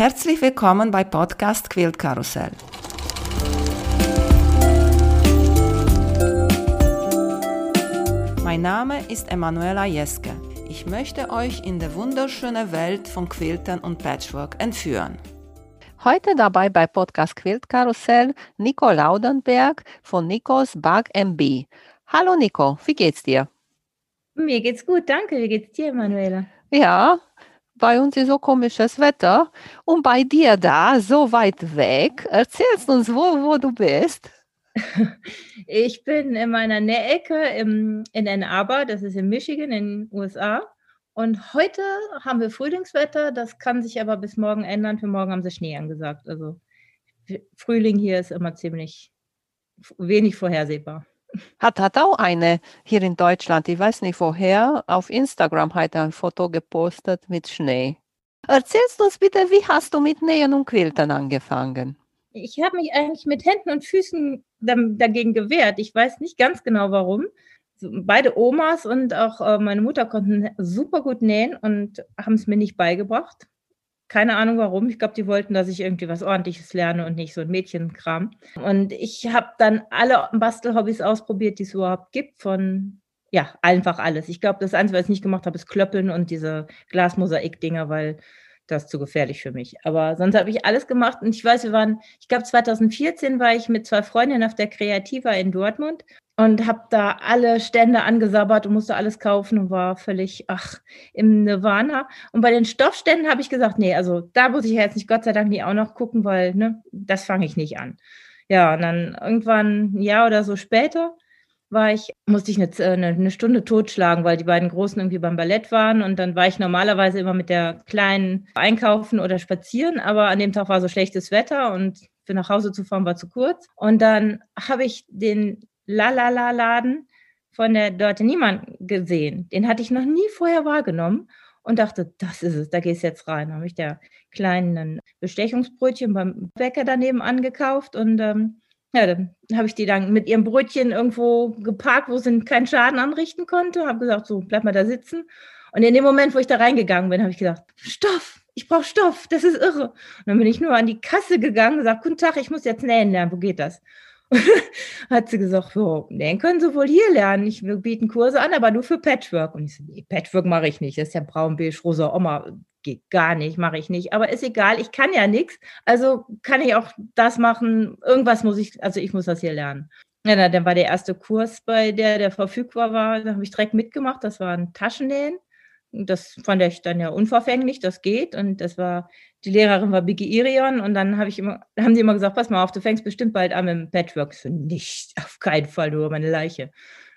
Herzlich willkommen bei Podcast Quilt Karussell. Mein Name ist Emanuela Jeske. Ich möchte euch in die wunderschöne Welt von Quiltern und Patchwork entführen. Heute dabei bei Podcast Quilt Karussell Nico Laudenberg von Nikos Bug MB. Hallo Nico, wie geht's dir? Mir geht's gut, danke. Wie geht's dir, Manuela? Ja, bei uns ist so komisches Wetter und bei dir da, so weit weg. Erzählst uns, wo, wo du bist. Ich bin in meiner Nähecke im, in Ann Arbor, das ist in Michigan in den USA. Und heute haben wir Frühlingswetter, das kann sich aber bis morgen ändern. Für morgen haben sie Schnee angesagt. Also Frühling hier ist immer ziemlich wenig vorhersehbar. Hat, hat auch eine hier in Deutschland, ich weiß nicht woher, auf Instagram hat ein Foto gepostet mit Schnee. Erzählst uns bitte, wie hast du mit Nähen und Quilten angefangen? Ich habe mich eigentlich mit Händen und Füßen dagegen gewehrt. Ich weiß nicht ganz genau warum. Beide Omas und auch äh, meine Mutter konnten super gut nähen und haben es mir nicht beigebracht. Keine Ahnung warum. Ich glaube, die wollten, dass ich irgendwie was Ordentliches lerne und nicht so ein Mädchenkram. Und ich habe dann alle Bastelhobbys ausprobiert, die es überhaupt gibt, von ja, einfach alles. Ich glaube, das Einzige, was ich nicht gemacht habe, ist Klöppeln und diese Glasmosaik-Dinger, weil das ist zu gefährlich für mich. Aber sonst habe ich alles gemacht. Und ich weiß, wir waren, ich glaube, 2014 war ich mit zwei Freundinnen auf der Kreativa in Dortmund und habe da alle Stände angesabbert und musste alles kaufen und war völlig, ach, im Nirvana. Und bei den Stoffständen habe ich gesagt, nee, also da muss ich jetzt nicht Gott sei Dank nie auch noch gucken, weil, ne, das fange ich nicht an. Ja, und dann irgendwann ein Jahr oder so später war ich, musste ich eine, eine, eine, Stunde totschlagen, weil die beiden Großen irgendwie beim Ballett waren. Und dann war ich normalerweise immer mit der Kleinen einkaufen oder spazieren. Aber an dem Tag war so schlechtes Wetter und für nach Hause zu fahren war zu kurz. Und dann habe ich den Lalala-Laden von der Dorte Niemand gesehen. Den hatte ich noch nie vorher wahrgenommen und dachte, das ist es, da gehst jetzt rein. Da habe ich der kleinen Bestechungsbrötchen beim Bäcker daneben angekauft und ähm, ja, dann habe ich die dann mit ihrem Brötchen irgendwo geparkt, wo sie keinen Schaden anrichten konnte. Habe gesagt, so, bleib mal da sitzen. Und in dem Moment, wo ich da reingegangen bin, habe ich gedacht, Stoff, ich brauche Stoff, das ist irre. Und dann bin ich nur an die Kasse gegangen und gesagt, guten Tag, ich muss jetzt nähen lernen, wo geht das? hat sie gesagt, so, den können Sie wohl hier lernen. Ich, wir bieten Kurse an, aber nur für Patchwork. Und ich so, nee, Patchwork mache ich nicht. Das ist ja braun, beige, rosa Oma. Geht gar nicht, mache ich nicht. Aber ist egal, ich kann ja nichts. Also kann ich auch das machen. Irgendwas muss ich, also ich muss das hier lernen. Ja, dann war der erste Kurs bei der, der verfügbar war. Da habe ich direkt mitgemacht. Das war ein Taschennähen. Das fand ich dann ja unverfänglich, das geht. Und das war die Lehrerin war Biggie Irion und dann habe ich immer, haben die immer gesagt, pass mal auf, du fängst bestimmt bald an mit dem Patchwork. So, nicht, auf keinen Fall, nur meine Leiche.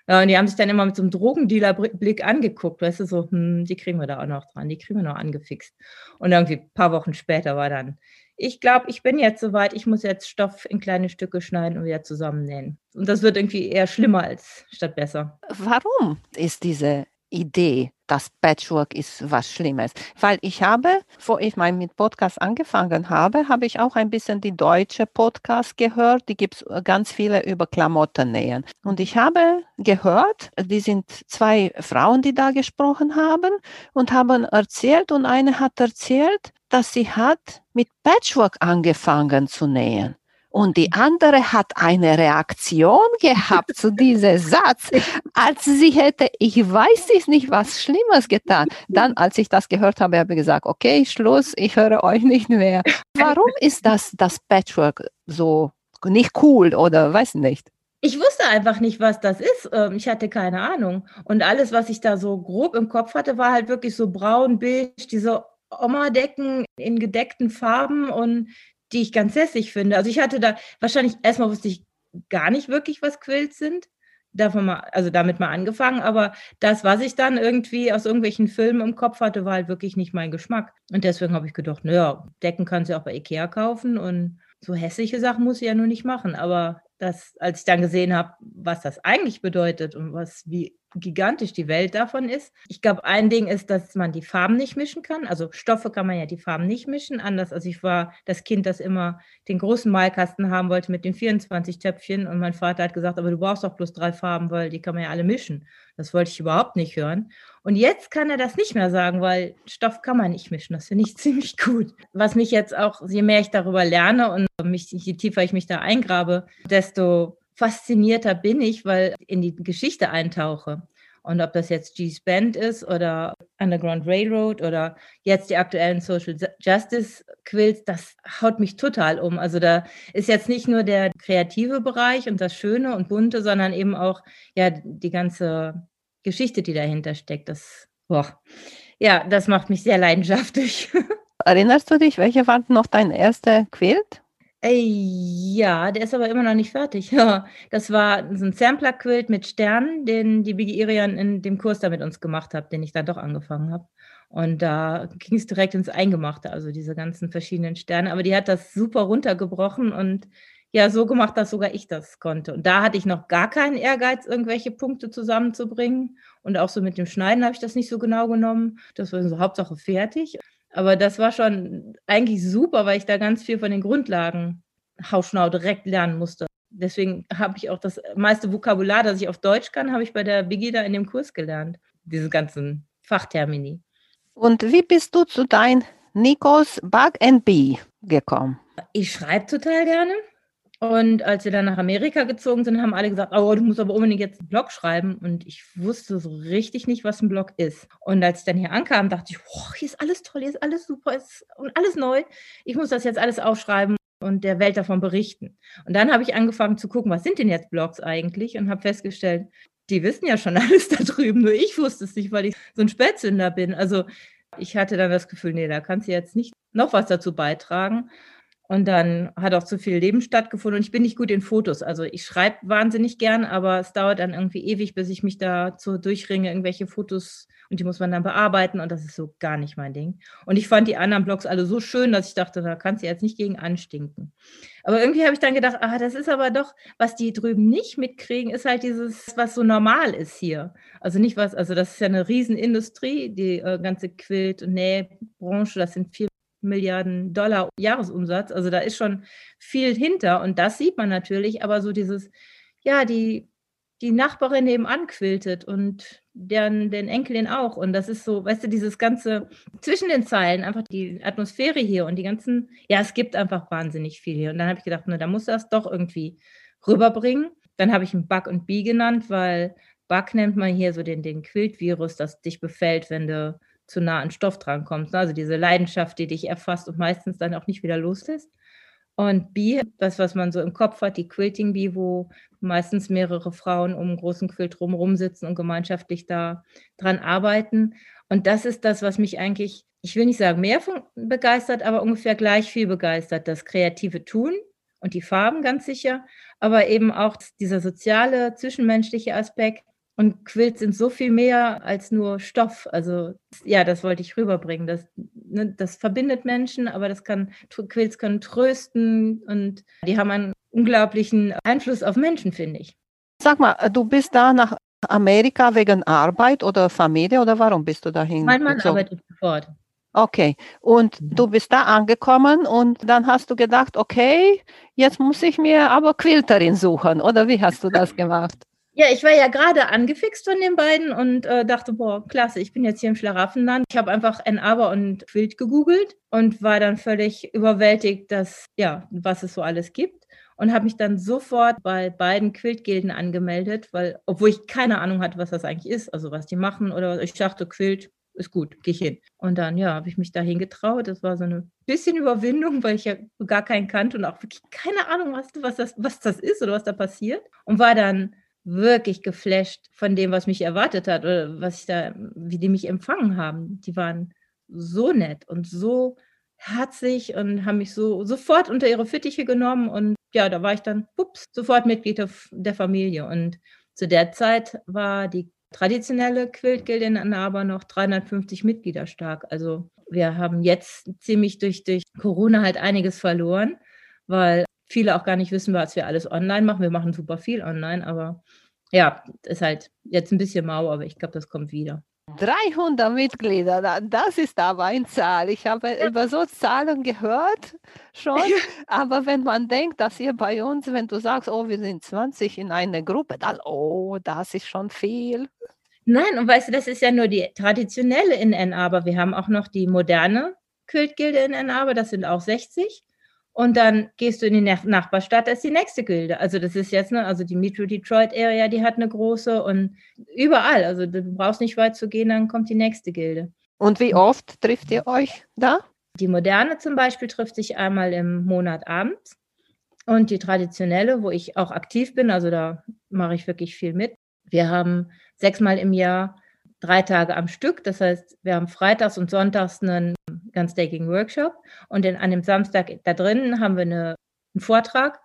Ja, und die haben sich dann immer mit so einem Drogendealer-Blick angeguckt, weißt du, so, hm, die kriegen wir da auch noch dran, die kriegen wir noch angefixt. Und irgendwie ein paar Wochen später war dann, ich glaube, ich bin jetzt soweit, ich muss jetzt Stoff in kleine Stücke schneiden und wieder zusammennähen. Und das wird irgendwie eher schlimmer als statt besser. Warum ist diese Idee, dass Patchwork ist was Schlimmes. Weil ich habe, vor ich mal mit Podcast angefangen habe, habe ich auch ein bisschen die deutsche Podcast gehört. Die gibt es ganz viele über Klamotten nähen. Und ich habe gehört, die sind zwei Frauen, die da gesprochen haben und haben erzählt und eine hat erzählt, dass sie hat mit Patchwork angefangen zu nähen. Und die andere hat eine Reaktion gehabt zu diesem Satz, als sie hätte, ich weiß es nicht, was Schlimmes getan. Dann, als ich das gehört habe, habe ich gesagt, okay, Schluss, ich höre euch nicht mehr. Warum ist das, das Patchwork so nicht cool oder weiß nicht? Ich wusste einfach nicht, was das ist. Ähm, ich hatte keine Ahnung. Und alles, was ich da so grob im Kopf hatte, war halt wirklich so braun, beige, diese Oma-Decken in gedeckten Farben und die ich ganz hässlich finde. Also ich hatte da wahrscheinlich erstmal wusste ich gar nicht wirklich, was Quills sind. Davon mal, also damit mal angefangen, aber das, was ich dann irgendwie aus irgendwelchen Filmen im Kopf hatte, war halt wirklich nicht mein Geschmack. Und deswegen habe ich gedacht, naja, Decken kannst du auch bei Ikea kaufen und so hässliche Sachen muss ich ja nur nicht machen. Aber das, als ich dann gesehen habe, was das eigentlich bedeutet und was, wie gigantisch die Welt davon ist. Ich glaube, ein Ding ist, dass man die Farben nicht mischen kann. Also Stoffe kann man ja die Farben nicht mischen. Anders als ich war das Kind, das immer den großen Malkasten haben wollte mit den 24 Töpfchen. Und mein Vater hat gesagt, aber du brauchst doch bloß drei Farben, weil die kann man ja alle mischen. Das wollte ich überhaupt nicht hören. Und jetzt kann er das nicht mehr sagen, weil Stoff kann man nicht mischen. Das finde ich ziemlich gut. Was mich jetzt auch, je mehr ich darüber lerne und mich, je tiefer ich mich da eingrabe, desto faszinierter bin ich, weil in die Geschichte eintauche. Und ob das jetzt G's Band ist oder Underground Railroad oder jetzt die aktuellen Social Justice Quills, das haut mich total um. Also da ist jetzt nicht nur der kreative Bereich und das Schöne und Bunte, sondern eben auch ja die ganze Geschichte, die dahinter steckt. Das, boah. ja, das macht mich sehr leidenschaftlich. Erinnerst du dich, welche war noch dein erster Quilt? Ja, der ist aber immer noch nicht fertig. Das war so ein Sampler-Quilt mit Sternen, den die Biggie Irian in dem Kurs da mit uns gemacht hat, den ich dann doch angefangen habe. Und da ging es direkt ins Eingemachte, also diese ganzen verschiedenen Sterne. Aber die hat das super runtergebrochen und ja, so gemacht, dass sogar ich das konnte. Und da hatte ich noch gar keinen Ehrgeiz, irgendwelche Punkte zusammenzubringen. Und auch so mit dem Schneiden habe ich das nicht so genau genommen. Das war so Hauptsache fertig. Aber das war schon eigentlich super, weil ich da ganz viel von den Grundlagen hausschnau direkt lernen musste. Deswegen habe ich auch das meiste Vokabular, das ich auf Deutsch kann, habe ich bei der Begida in dem Kurs gelernt. Diese ganzen Fachtermini. Und wie bist du zu dein Nikos Bug and Bee gekommen? Ich schreibe total gerne. Und als wir dann nach Amerika gezogen sind, haben alle gesagt, oh, du musst aber unbedingt jetzt einen Blog schreiben. Und ich wusste so richtig nicht, was ein Blog ist. Und als ich dann hier ankam, dachte ich, oh, hier ist alles toll, hier ist alles super ist und alles neu. Ich muss das jetzt alles aufschreiben und der Welt davon berichten. Und dann habe ich angefangen zu gucken, was sind denn jetzt Blogs eigentlich? Und habe festgestellt, die wissen ja schon alles da drüben, nur ich wusste es nicht, weil ich so ein Spätzünder bin. Also ich hatte dann das Gefühl, nee, da kannst du jetzt nicht noch was dazu beitragen. Und dann hat auch zu viel Leben stattgefunden und ich bin nicht gut in Fotos. Also ich schreibe wahnsinnig gern, aber es dauert dann irgendwie ewig, bis ich mich dazu durchringe, irgendwelche Fotos und die muss man dann bearbeiten und das ist so gar nicht mein Ding. Und ich fand die anderen Blogs alle so schön, dass ich dachte, da kannst du jetzt nicht gegen anstinken. Aber irgendwie habe ich dann gedacht, ah, das ist aber doch, was die drüben nicht mitkriegen, ist halt dieses, was so normal ist hier. Also nicht was, also das ist ja eine Riesenindustrie, die äh, ganze Quilt- und Nähbranche, das sind vier Milliarden Dollar Jahresumsatz. Also da ist schon viel hinter und das sieht man natürlich, aber so dieses, ja, die, die Nachbarin nebenan quiltet und deren, den Enkelin auch. Und das ist so, weißt du, dieses ganze zwischen den Zeilen, einfach die Atmosphäre hier und die ganzen, ja, es gibt einfach wahnsinnig viel hier. Und dann habe ich gedacht, ne, da muss das doch irgendwie rüberbringen. Dann habe ich ihn Bug und Bee genannt, weil Bug nennt man hier so den, den Quilt-Virus, das dich befällt, wenn du zu nah an Stoff drankommst. Ne? Also diese Leidenschaft, die dich erfasst und meistens dann auch nicht wieder loslässt. Und Bee, das, was man so im Kopf hat, die Quilting Bee, wo meistens mehrere Frauen um einen großen Quilt drumherum sitzen und gemeinschaftlich da dran arbeiten. Und das ist das, was mich eigentlich, ich will nicht sagen mehr begeistert, aber ungefähr gleich viel begeistert. Das kreative Tun und die Farben ganz sicher, aber eben auch dieser soziale, zwischenmenschliche Aspekt und Quilts sind so viel mehr als nur Stoff. Also ja, das wollte ich rüberbringen. Das, ne, das verbindet Menschen, aber das kann, Quilts können trösten und die haben einen unglaublichen Einfluss auf Menschen, finde ich. Sag mal, du bist da nach Amerika wegen Arbeit oder Familie oder warum bist du dahin? Mein Mann gezogen? arbeitet sofort. Okay, und du bist da angekommen und dann hast du gedacht, okay, jetzt muss ich mir aber Quilterin suchen, oder wie hast du das gemacht? Ja, ich war ja gerade angefixt von den beiden und äh, dachte, boah, klasse, ich bin jetzt hier im Schlaraffenland. Ich habe einfach N Aber und Quilt gegoogelt und war dann völlig überwältigt, dass, ja, was es so alles gibt. Und habe mich dann sofort bei beiden Quiltgilden angemeldet, weil, obwohl ich keine Ahnung hatte, was das eigentlich ist, also was die machen oder. Ich dachte, Quilt ist gut, gehe ich hin. Und dann, ja, habe ich mich dahin getraut. Das war so eine bisschen Überwindung, weil ich ja gar keinen kannte und auch wirklich keine Ahnung was, was, das, was das ist oder was da passiert. Und war dann wirklich geflasht von dem, was mich erwartet hat oder was ich da, wie die mich empfangen haben. Die waren so nett und so herzlich und haben mich so sofort unter ihre Fittiche genommen und ja, da war ich dann, ups, sofort Mitglied der Familie und zu der Zeit war die traditionelle Quiltgilde in Annaba noch 350 Mitglieder stark. Also wir haben jetzt ziemlich durch, durch Corona halt einiges verloren, weil viele auch gar nicht wissen, was wir alles online machen. Wir machen super viel online, aber ja, ist halt jetzt ein bisschen mau, aber ich glaube, das kommt wieder. 300 Mitglieder, das ist aber eine Zahl. Ich habe ja. über so Zahlen gehört schon, aber wenn man denkt, dass ihr bei uns, wenn du sagst, oh, wir sind 20 in einer Gruppe, dann, oh, das ist schon viel. Nein, und weißt du, das ist ja nur die traditionelle in Ann Arbor. Wir haben auch noch die moderne Quiltgilde in Ann Arbor, das sind auch 60. Und dann gehst du in die Nachbarstadt, das ist die nächste Gilde. Also das ist jetzt, ne, also die Metro Detroit Area, die hat eine große und überall. Also du brauchst nicht weit zu gehen, dann kommt die nächste Gilde. Und wie oft trifft ihr euch da? Die moderne zum Beispiel trifft sich einmal im Monat abends. Und die traditionelle, wo ich auch aktiv bin, also da mache ich wirklich viel mit. Wir haben sechsmal im Jahr drei Tage am Stück. Das heißt, wir haben freitags und sonntags einen ganztägigen Workshop und in, an dem Samstag da drin haben wir eine, einen Vortrag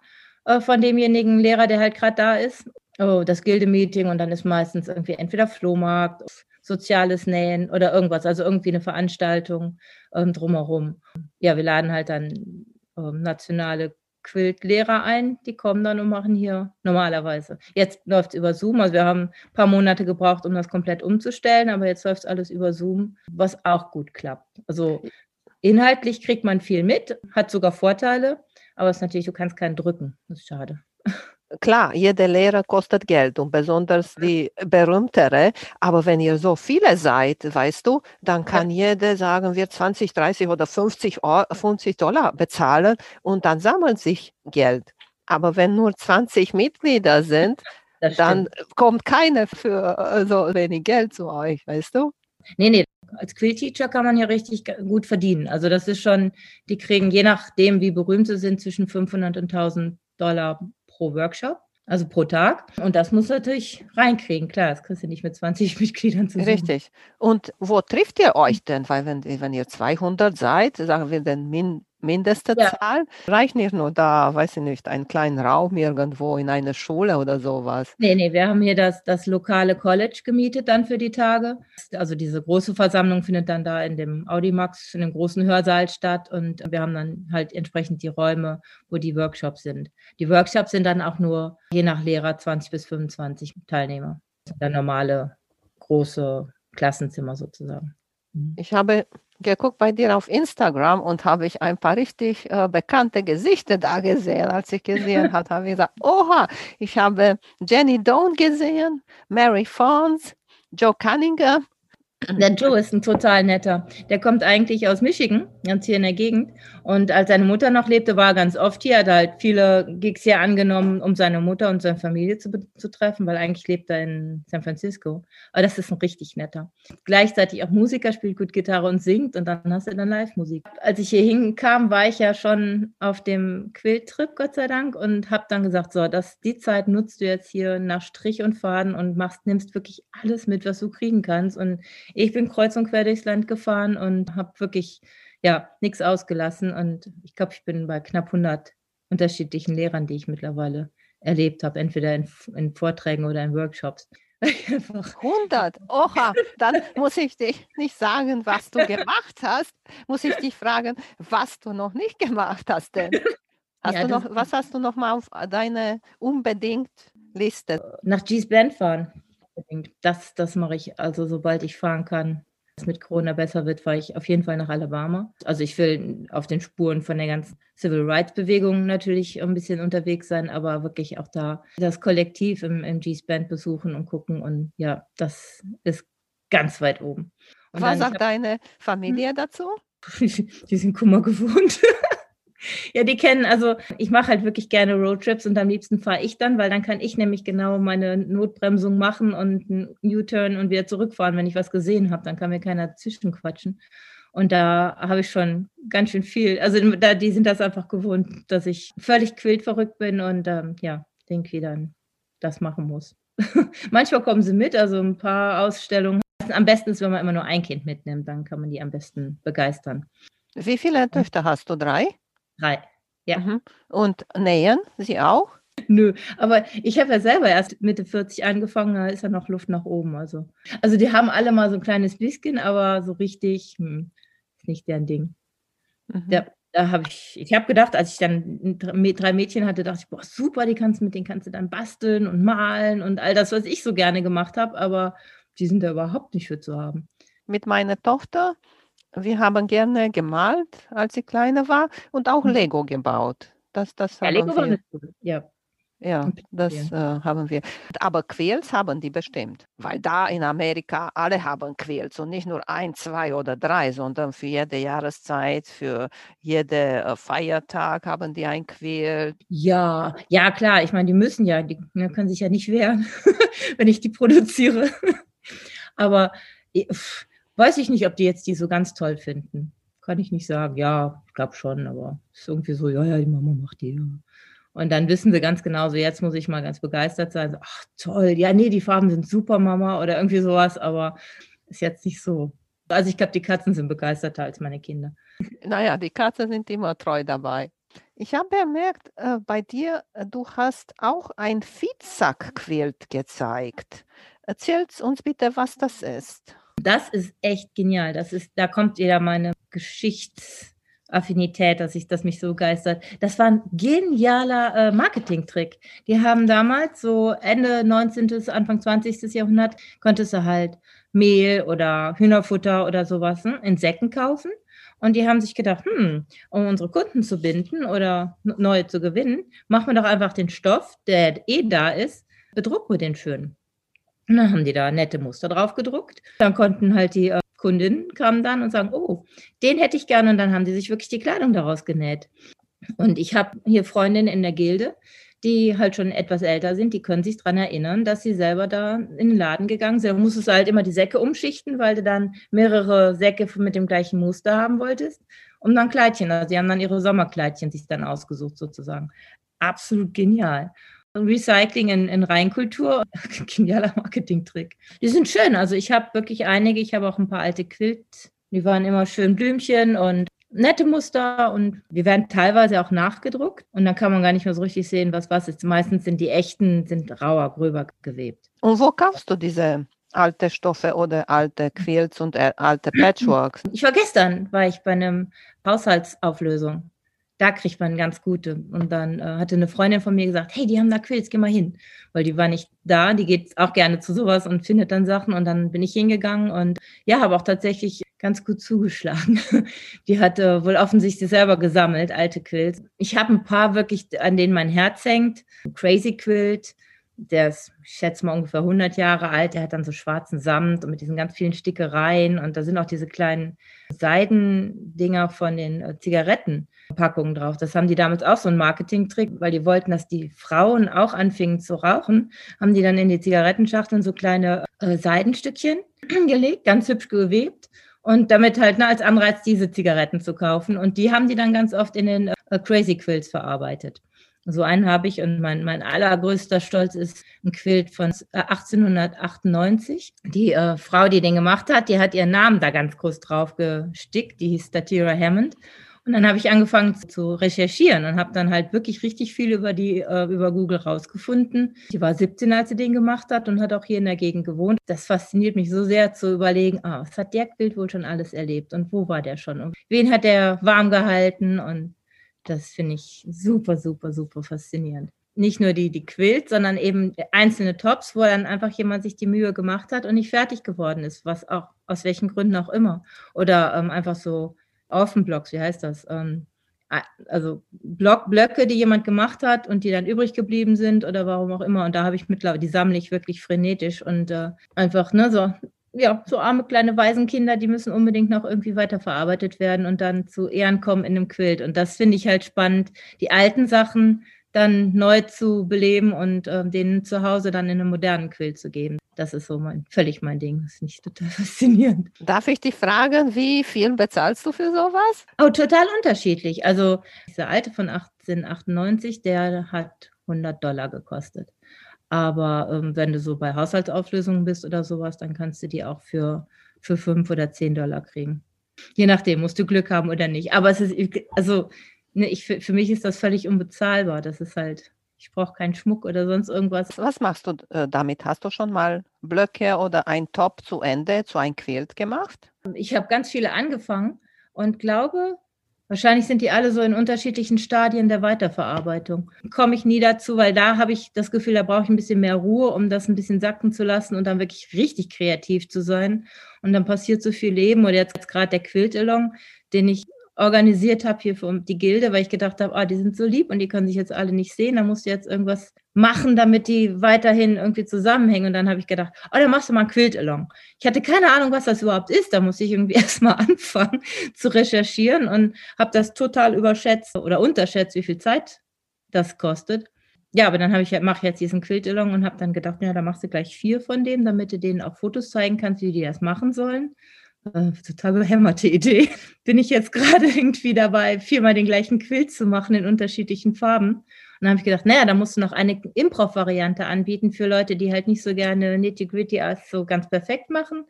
äh, von demjenigen Lehrer, der halt gerade da ist. Oh, das Gilde-Meeting und dann ist meistens irgendwie entweder Flohmarkt, soziales Nähen oder irgendwas, also irgendwie eine Veranstaltung ähm, drumherum. Ja, wir laden halt dann ähm, nationale Quilt-Lehrer ein, die kommen dann und machen hier normalerweise. Jetzt läuft es über Zoom, also wir haben ein paar Monate gebraucht, um das komplett umzustellen, aber jetzt läuft es alles über Zoom, was auch gut klappt. Also inhaltlich kriegt man viel mit, hat sogar Vorteile, aber es ist natürlich, du kannst keinen drücken. Das ist schade. klar, jede Lehre kostet Geld und besonders die berühmtere. Aber wenn ihr so viele seid, weißt du, dann kann ja. jeder, sagen wir, 20, 30 oder 50, 50 Dollar bezahlen und dann sammelt sich Geld. Aber wenn nur 20 Mitglieder sind, dann kommt keiner für äh, so wenig Geld zu euch, weißt du? Nee, nee, als Quill-Teacher kann man ja richtig gut verdienen. Also das ist schon, die kriegen je nachdem, wie berühmt sie sind, zwischen 500 und 1000 Dollar pro Workshop, also pro Tag. Und das muss natürlich reinkriegen. Klar, das kriegst du nicht mit 20 Mitgliedern zusammen. Richtig. Und wo trifft ihr euch denn? Weil wenn, wenn ihr 200 seid, sagen wir den Min mindeste ja. Zahl. Reicht nicht nur da, weiß ich nicht, einen kleinen Raum irgendwo in einer Schule oder sowas. Nee, nee, wir haben hier das, das lokale College gemietet dann für die Tage. Also diese große Versammlung findet dann da in dem Audimax, in dem großen Hörsaal statt und wir haben dann halt entsprechend die Räume, wo die Workshops sind. Die Workshops sind dann auch nur je nach Lehrer 20 bis 25 Teilnehmer. Der normale große Klassenzimmer sozusagen. Mhm. Ich habe geguckt bei dir auf Instagram und habe ich ein paar richtig äh, bekannte Gesichter da gesehen. Als ich gesehen habe, habe ich gesagt, oha, ich habe Jenny Doan gesehen, Mary Fawns, Joe Cunningham der Joe ist ein total netter. Der kommt eigentlich aus Michigan, ganz hier in der Gegend. Und als seine Mutter noch lebte, war er ganz oft hier. Er hat halt viele Gigs hier angenommen, um seine Mutter und seine Familie zu, zu treffen, weil eigentlich lebt er in San Francisco. Aber das ist ein richtig netter. Gleichzeitig auch Musiker, spielt gut Gitarre und singt. Und dann hast du dann Live-Musik. Als ich hier hinkam, war ich ja schon auf dem Quilt-Trip, Gott sei Dank, und habe dann gesagt, so, das, die Zeit nutzt du jetzt hier nach Strich und Faden und machst, nimmst wirklich alles mit, was du kriegen kannst. Und ich bin kreuz und quer durchs Land gefahren und habe wirklich ja nichts ausgelassen. Und ich glaube, ich bin bei knapp 100 unterschiedlichen Lehrern, die ich mittlerweile erlebt habe, entweder in, in Vorträgen oder in Workshops. 100, oha, dann muss ich dich nicht sagen, was du gemacht hast, muss ich dich fragen, was du noch nicht gemacht hast denn. Hast ja, du noch, was hast du noch mal auf deine unbedingt Liste? Nach G's Band fahren unbedingt. Das, das mache ich, also sobald ich fahren kann. Es mit Corona besser wird, fahre ich auf jeden Fall nach Alabama. Also ich will auf den Spuren von der ganzen Civil Rights Bewegung natürlich ein bisschen unterwegs sein, aber wirklich auch da das Kollektiv im, im G-Band besuchen und gucken. Und ja, das ist ganz weit oben. Und Was sagt hab, deine Familie hm? dazu? Die sind Kummer gewohnt. Ja, die kennen, also ich mache halt wirklich gerne Roadtrips und am liebsten fahre ich dann, weil dann kann ich nämlich genau meine Notbremsung machen und einen U-Turn und wieder zurückfahren, wenn ich was gesehen habe. Dann kann mir keiner zwischenquatschen. Und da habe ich schon ganz schön viel, also da, die sind das einfach gewohnt, dass ich völlig quältverrückt bin und ähm, ja, irgendwie dann das machen muss. Manchmal kommen sie mit, also ein paar Ausstellungen. Am besten ist, wenn man immer nur ein Kind mitnimmt, dann kann man die am besten begeistern. Wie viele Töchter hast du? Drei? Drei. Ja. Mhm. Und nähen Sie auch? Nö, aber ich habe ja selber erst Mitte 40 angefangen, da ist ja noch Luft nach oben. Also, also die haben alle mal so ein kleines bisschen, aber so richtig hm, ist nicht deren Ding. Mhm. Ja, da habe ich, ich habe gedacht, als ich dann drei Mädchen hatte, dachte ich, boah, super, die kannst mit denen kannst du dann basteln und malen und all das, was ich so gerne gemacht habe, aber die sind da überhaupt nicht für zu haben. Mit meiner Tochter, wir haben gerne gemalt, als sie kleiner war und auch mhm. Lego gebaut. Das, das ja, Lego wir. war cool. Ja. Ja, das äh, haben wir. Aber Quäls haben die bestimmt, weil da in Amerika alle haben Quäls und nicht nur ein, zwei oder drei, sondern für jede Jahreszeit, für jeden äh, Feiertag haben die ein Quäl. Ja, ja klar. Ich meine, die müssen ja, die ne, können sich ja nicht wehren, wenn ich die produziere. Aber pff, weiß ich nicht, ob die jetzt die so ganz toll finden. Kann ich nicht sagen. Ja, ich glaube schon, aber es ist irgendwie so, ja, ja, die Mama macht die. Ja. Und dann wissen sie ganz genau, so jetzt muss ich mal ganz begeistert sein. So, ach toll, ja, nee, die Farben sind super, Mama oder irgendwie sowas, aber ist jetzt nicht so. Also ich glaube, die Katzen sind begeisterter als meine Kinder. Naja, die Katzen sind immer treu dabei. Ich habe bemerkt, äh, bei dir, äh, du hast auch ein Viehsackquilt gezeigt. Erzählt uns bitte, was das ist. Das ist echt genial. Das ist, da kommt wieder meine Geschichts- Affinität, dass ich das mich so geistert. Das war ein genialer äh, Marketingtrick. Die haben damals so Ende 19., Anfang 20. Jahrhundert konntest du halt Mehl oder Hühnerfutter oder sowas ne, in Säcken kaufen. Und die haben sich gedacht, hm, um unsere Kunden zu binden oder neue zu gewinnen, machen wir doch einfach den Stoff, der eh da ist, bedrucken wir den schön. Und dann haben die da nette Muster drauf gedruckt. Dann konnten halt die äh, Kundinnen kamen dann und sagen, oh, den hätte ich gerne. Und dann haben die sich wirklich die Kleidung daraus genäht. Und ich habe hier Freundinnen in der Gilde, die halt schon etwas älter sind, die können sich daran erinnern, dass sie selber da in den Laden gegangen sind. Da musstest du halt immer die Säcke umschichten, weil du dann mehrere Säcke mit dem gleichen Muster haben wolltest. Und dann Kleidchen. Also die haben dann ihre Sommerkleidchen sich dann ausgesucht sozusagen. Absolut genial. Recycling in, in Reinkultur. Genialer Marketingtrick. Die sind schön. Also ich habe wirklich einige. Ich habe auch ein paar alte Quilt. Die waren immer schön Blümchen und nette Muster und die werden teilweise auch nachgedruckt und dann kann man gar nicht mehr so richtig sehen, was was ist. Meistens sind die echten, sind rauer, gröber gewebt. Und wo kaufst du diese alte Stoffe oder alte Quilts und äh, alte Patchworks? Ich war gestern, war ich bei einem Haushaltsauflösung da kriegt man ganz gute. Und dann äh, hatte eine Freundin von mir gesagt, hey, die haben da Quills, geh mal hin. Weil die war nicht da, die geht auch gerne zu sowas und findet dann Sachen. Und dann bin ich hingegangen und ja, habe auch tatsächlich ganz gut zugeschlagen. Die hatte wohl offensichtlich selber gesammelt, alte Quills. Ich habe ein paar wirklich, an denen mein Herz hängt. Crazy Quilt, der ist, ich schätze mal, ungefähr 100 Jahre alt. Der hat dann so schwarzen Samt und mit diesen ganz vielen Stickereien. Und da sind auch diese kleinen Seidendinger von den äh, Zigarettenpackungen drauf. Das haben die damals auch so einen Marketingtrick, weil die wollten, dass die Frauen auch anfingen zu rauchen. Haben die dann in die Zigarettenschachteln so kleine äh, Seidenstückchen gelegt, ganz hübsch gewebt. Und damit halt ne, als Anreiz, diese Zigaretten zu kaufen. Und die haben die dann ganz oft in den äh, Crazy Quills verarbeitet. So einen habe ich und mein, mein allergrößter Stolz ist ein Quilt von 1898. Äh, die äh, Frau, die den gemacht hat, die hat ihren Namen da ganz groß drauf gestickt. Die hieß Statira Hammond. Und dann habe ich angefangen zu recherchieren und habe dann halt wirklich richtig viel über die äh, über Google rausgefunden. Die war 17, als sie den gemacht hat und hat auch hier in der Gegend gewohnt. Das fasziniert mich so sehr zu überlegen, ah, was hat der Quilt wohl schon alles erlebt und wo war der schon und wen hat der warm gehalten und das finde ich super, super, super faszinierend. Nicht nur die, die Quilt, sondern eben einzelne Tops, wo dann einfach jemand sich die Mühe gemacht hat und nicht fertig geworden ist, was auch, aus welchen Gründen auch immer. Oder ähm, einfach so Offenblocks, wie heißt das? Ähm, also Blockblöcke, die jemand gemacht hat und die dann übrig geblieben sind oder warum auch immer. Und da habe ich mittlerweile, die sammle ich wirklich frenetisch und äh, einfach, ne, so ja, so arme kleine Waisenkinder, die müssen unbedingt noch irgendwie weiterverarbeitet werden und dann zu Ehren kommen in einem Quilt. Und das finde ich halt spannend, die alten Sachen dann neu zu beleben und äh, denen zu Hause dann in einem modernen Quilt zu geben. Das ist so mein, völlig mein Ding. Das finde ich total faszinierend. Darf ich dich fragen, wie viel bezahlst du für sowas? Oh, total unterschiedlich. Also dieser alte von 1898, der hat 100 Dollar gekostet. Aber ähm, wenn du so bei Haushaltsauflösungen bist oder sowas, dann kannst du die auch für, für 5 oder 10 Dollar kriegen. Je nachdem, musst du Glück haben oder nicht. Aber es ist, also, ne, ich, für mich ist das völlig unbezahlbar. Das ist halt, ich brauche keinen Schmuck oder sonst irgendwas. Was machst du äh, damit? Hast du schon mal Blöcke oder ein Top zu Ende, zu ein Quilt gemacht? Ich habe ganz viele angefangen und glaube, Wahrscheinlich sind die alle so in unterschiedlichen Stadien der Weiterverarbeitung. Komme ich nie dazu, weil da habe ich das Gefühl, da brauche ich ein bisschen mehr Ruhe, um das ein bisschen sacken zu lassen und dann wirklich richtig kreativ zu sein. Und dann passiert so viel Leben. Oder jetzt gerade der Quilt-Along, den ich organisiert habe hier für die Gilde, weil ich gedacht habe, ah, die sind so lieb und die können sich jetzt alle nicht sehen, da musst du jetzt irgendwas machen, damit die weiterhin irgendwie zusammenhängen. Und dann habe ich gedacht, oh, dann machst du mal ein Quilt-Along. Ich hatte keine Ahnung, was das überhaupt ist. Da musste ich irgendwie erstmal anfangen zu recherchieren und habe das total überschätzt oder unterschätzt, wie viel Zeit das kostet. Ja, aber dann habe ich mache jetzt diesen Quilt-Along und habe dann gedacht, ja, da machst du gleich vier von dem, damit du denen auch Fotos zeigen kannst, wie die das machen sollen. Äh, total behämmerte Idee. Bin ich jetzt gerade irgendwie dabei, viermal den gleichen Quilt zu machen in unterschiedlichen Farben. Und dann habe ich gedacht, naja, da musst du noch eine Improv-Variante anbieten für Leute, die halt nicht so gerne Nitty-Gritty als so ganz perfekt machen.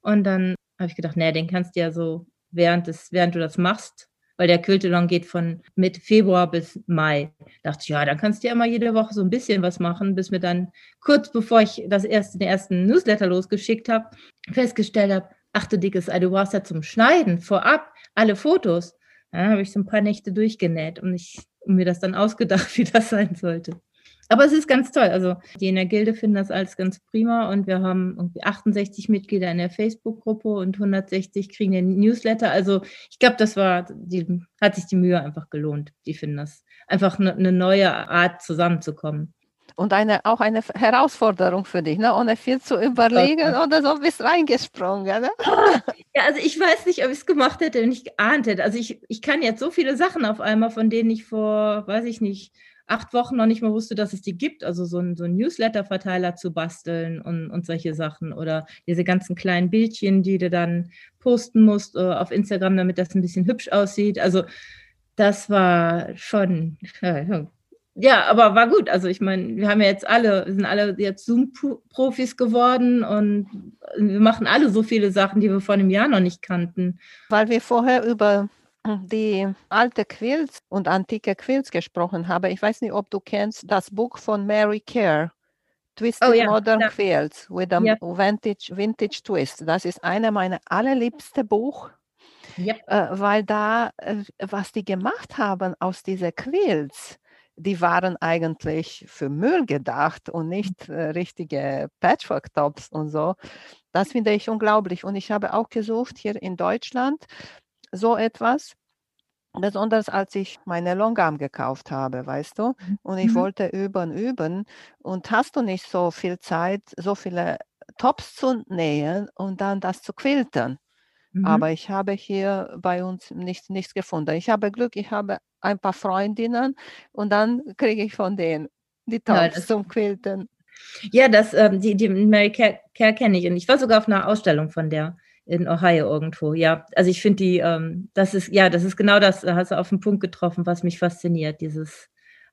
Und dann habe ich gedacht, naja, den kannst du ja so, während, des, während du das machst, weil der Quiltelong geht von mit Februar bis Mai. Da dachte ich, ja, dann kannst du ja immer jede Woche so ein bisschen was machen, bis mir dann kurz bevor ich das erste, den ersten Newsletter losgeschickt habe, festgestellt habe, ach du dickes du brauchst ja zum Schneiden vorab alle Fotos. Dann habe ich so ein paar Nächte durchgenäht und, ich, und mir das dann ausgedacht, wie das sein sollte. Aber es ist ganz toll. Also die in der Gilde finden das alles ganz prima und wir haben irgendwie 68 Mitglieder in der Facebook-Gruppe und 160 kriegen den Newsletter. Also ich glaube, das war, die, hat sich die Mühe einfach gelohnt. Die finden das einfach eine, eine neue Art zusammenzukommen und eine, auch eine Herausforderung für dich, ne? ohne viel zu überlegen oder so bist reingesprungen. Ne? Ja, also ich weiß nicht, ob ich es gemacht hätte, wenn ich geahnt hätte. Also ich, ich kann jetzt so viele Sachen auf einmal, von denen ich vor, weiß ich nicht, acht Wochen noch nicht mal wusste, dass es die gibt. Also so ein, so ein Newsletter-Verteiler zu basteln und, und solche Sachen. Oder diese ganzen kleinen Bildchen, die du dann posten musst uh, auf Instagram, damit das ein bisschen hübsch aussieht. Also das war schon ja, ja, aber war gut. Also ich meine, wir haben ja jetzt alle, wir sind alle jetzt Zoom-Profis geworden und wir machen alle so viele Sachen, die wir vor einem Jahr noch nicht kannten. Weil wir vorher über die alte Quilts und antike Quilts gesprochen haben. Ich weiß nicht, ob du kennst das Buch von Mary Kerr. Twisted oh, ja, Modern ja. Quilts with a ja. vintage, vintage Twist. Das ist eine meiner allerliebsten Buch, äh, weil da, äh, was die gemacht haben aus diesen Quilts, die waren eigentlich für Müll gedacht und nicht äh, richtige Patchwork-Tops und so. Das finde ich unglaublich. Und ich habe auch gesucht hier in Deutschland so etwas, besonders als ich meine Longarm gekauft habe, weißt du? Mhm. Und ich mhm. wollte üben, üben. Und hast du nicht so viel Zeit, so viele Tops zu nähen und dann das zu quilten? Mhm. Aber ich habe hier bei uns nicht, nichts gefunden. Ich habe Glück, ich habe ein paar Freundinnen und dann kriege ich von denen die Tops ja, zum Quilten. Ja, das, ähm, die, die Mary Kerr, kenne ich und ich war sogar auf einer Ausstellung von der in Ohio irgendwo. Ja, also ich finde die, ähm, das ist, ja, das ist genau das, da hast du auf den Punkt getroffen, was mich fasziniert, dieses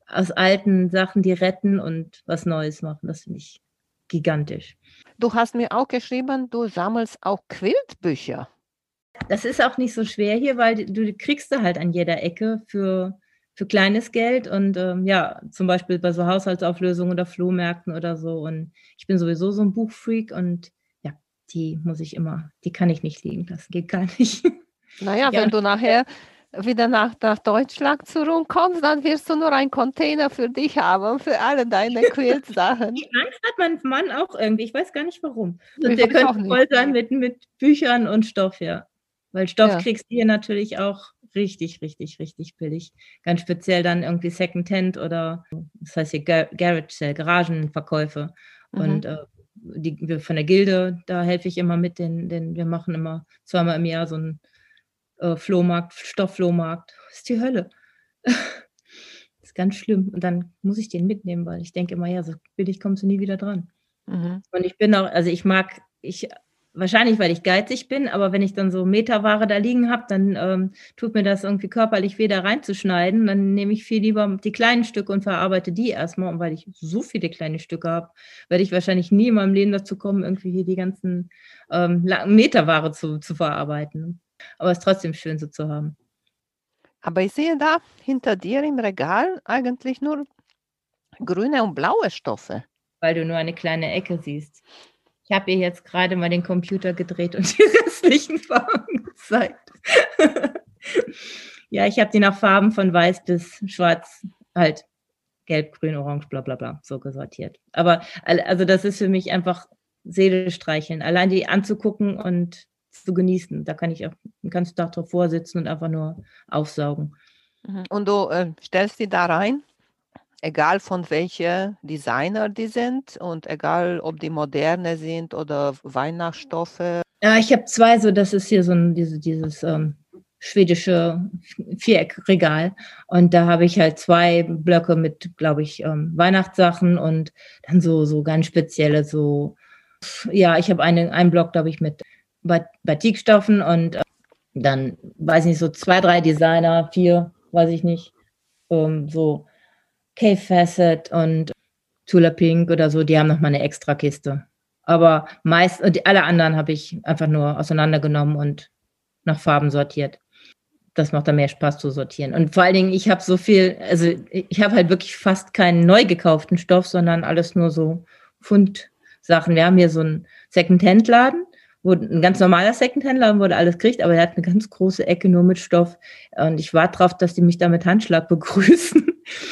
aus alten Sachen die retten und was Neues machen, das finde ich gigantisch. Du hast mir auch geschrieben, du sammelst auch Quiltbücher. Das ist auch nicht so schwer hier, weil du kriegst du halt an jeder Ecke für, für kleines Geld und ähm, ja, zum Beispiel bei so Haushaltsauflösungen oder Flohmärkten oder so. Und ich bin sowieso so ein Buchfreak und ja, die muss ich immer, die kann ich nicht liegen lassen, geht gar nicht. Naja, ja, wenn du nachher wieder nach, nach Deutschland zurückkommst, dann wirst du nur einen Container für dich haben, für alle deine Quilt-Sachen. Die Angst hat mein Mann auch irgendwie, ich weiß gar nicht warum. Und der könnte voll sein mit, mit Büchern und Stoff, ja. Weil Stoff ja. kriegst du hier natürlich auch richtig, richtig, richtig billig. Ganz speziell dann irgendwie Secondhand oder das heißt hier Garage Sale, Garagenverkäufe. Mhm. Und äh, die, von der Gilde, da helfe ich immer mit, denn, denn wir machen immer zweimal im Jahr so einen äh, Flohmarkt, Stoffflohmarkt. Das ist die Hölle. das ist ganz schlimm. Und dann muss ich den mitnehmen, weil ich denke immer, ja, so billig kommst du nie wieder dran. Mhm. Und ich bin auch, also ich mag, ich Wahrscheinlich, weil ich geizig bin, aber wenn ich dann so Meterware da liegen habe, dann ähm, tut mir das irgendwie körperlich weh, da reinzuschneiden. Dann nehme ich viel lieber die kleinen Stücke und verarbeite die erstmal. Und weil ich so viele kleine Stücke habe, werde ich wahrscheinlich nie in meinem Leben dazu kommen, irgendwie hier die ganzen ähm, Meterware zu, zu verarbeiten. Aber es ist trotzdem schön, so zu haben. Aber ich sehe da hinter dir im Regal eigentlich nur grüne und blaue Stoffe. Weil du nur eine kleine Ecke siehst. Ich habe ihr jetzt gerade mal den Computer gedreht und die restlichen Farben gezeigt. Ja, ich habe die nach Farben von weiß bis schwarz halt gelb, grün, orange, bla bla bla, so gesortiert. Aber also das ist für mich einfach Seele streicheln, allein die anzugucken und zu genießen. Da kann ich auch den ganzen Tag drauf vorsitzen und einfach nur aufsaugen. Mhm. Und du äh, stellst die da rein, egal von welcher Designer die sind und egal ob die moderne sind oder Weihnachtsstoffe. Ja, ich habe zwei, so das ist hier so ein, diese, dieses ähm, schwedische Viereckregal. Und da habe ich halt zwei Blöcke mit, glaube ich, ähm, Weihnachtssachen und dann so, so ganz spezielle, so, ja, ich habe einen, einen Block, glaube ich, mit Batikstoffen und äh, dann, weiß ich nicht, so zwei, drei Designer, vier, weiß ich nicht, ähm, so Cave Facet und Tula Pink oder so, die haben nochmal eine extra Kiste. Aber meist, alle anderen habe ich einfach nur auseinandergenommen und nach Farben sortiert das macht da mehr Spaß zu sortieren. Und vor allen Dingen, ich habe so viel, also ich habe halt wirklich fast keinen neu gekauften Stoff, sondern alles nur so Fundsachen. Wir haben hier so einen Second-Hand-Laden, wo ein ganz normaler Second-Hand-Laden, du alles kriegt, aber der hat eine ganz große Ecke nur mit Stoff. Und ich warte darauf, dass die mich da mit Handschlag begrüßen.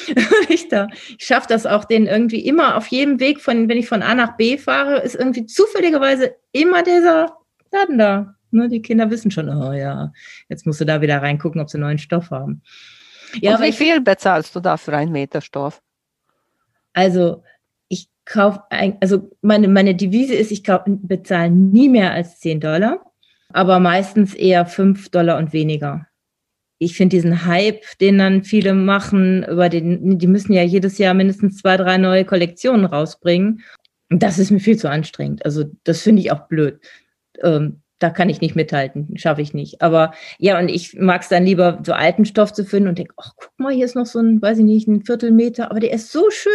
ich da, ich schaffe das auch, den irgendwie immer auf jedem Weg, von, wenn ich von A nach B fahre, ist irgendwie zufälligerweise immer dieser Laden da. Ne, die Kinder wissen schon, oh ja, jetzt musst du da wieder reingucken, ob sie neuen Stoff haben. Ja, Und wie viel bezahlst du da für einen Meter Stoff? Also ich kaufe, also meine, meine Devise ist, ich bezahle nie mehr als 10 Dollar, aber meistens eher 5 Dollar und weniger. Ich finde diesen Hype, den dann viele machen, über den, die müssen ja jedes Jahr mindestens zwei, drei neue Kollektionen rausbringen. Das ist mir viel zu anstrengend. Also das finde ich auch blöd. Ähm, da kann ich nicht mithalten, schaffe ich nicht. Aber ja, und ich mag es dann lieber, so alten Stoff zu finden und denke, ach, guck mal, hier ist noch so ein, weiß ich nicht, ein Viertelmeter, aber der ist so schön,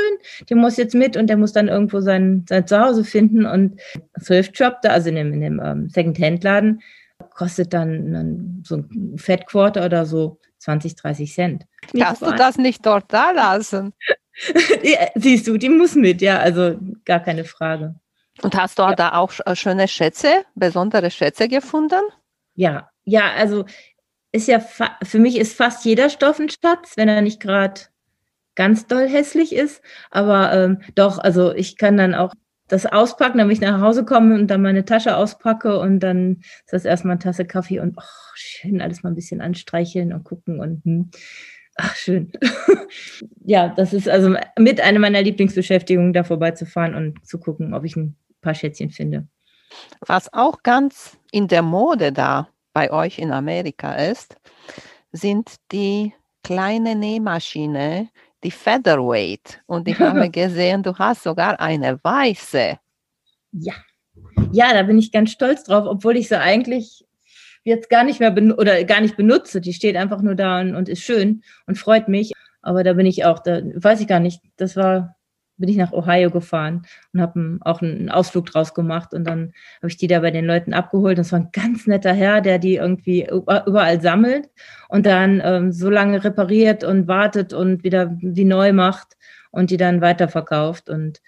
der muss jetzt mit und der muss dann irgendwo sein, sein Zuhause finden. Und Thrift Shop, da, also in dem, in dem um, Second-Hand-Laden, kostet dann, so ein Fat Quarter oder so 20, 30 Cent. Kannst du das nicht dort da lassen? ja, siehst du, die muss mit, ja, also gar keine Frage. Und hast du ja. da auch äh, schöne Schätze, besondere Schätze gefunden? Ja, ja, also ist ja für mich ist fast jeder Stoff ein Schatz, wenn er nicht gerade ganz doll hässlich ist. Aber ähm, doch, also ich kann dann auch das auspacken, damit ich nach Hause komme und dann meine Tasche auspacke und dann ist das erstmal eine Tasse Kaffee und oh, schön alles mal ein bisschen anstreicheln und gucken und hm. ach schön. ja, das ist also mit einer meiner Lieblingsbeschäftigungen, da vorbeizufahren und zu gucken, ob ich ein paar Schätzchen finde. Was auch ganz in der Mode da bei euch in Amerika ist, sind die kleine Nähmaschine, die Featherweight. Und ich habe gesehen, du hast sogar eine weiße. Ja. Ja, da bin ich ganz stolz drauf, obwohl ich sie eigentlich jetzt gar nicht mehr oder gar nicht benutze. Die steht einfach nur da und, und ist schön und freut mich. Aber da bin ich auch, da weiß ich gar nicht, das war bin ich nach Ohio gefahren und habe auch einen Ausflug draus gemacht und dann habe ich die da bei den Leuten abgeholt. Das war ein ganz netter Herr, der die irgendwie überall sammelt und dann ähm, so lange repariert und wartet und wieder die neu macht und die dann weiterverkauft und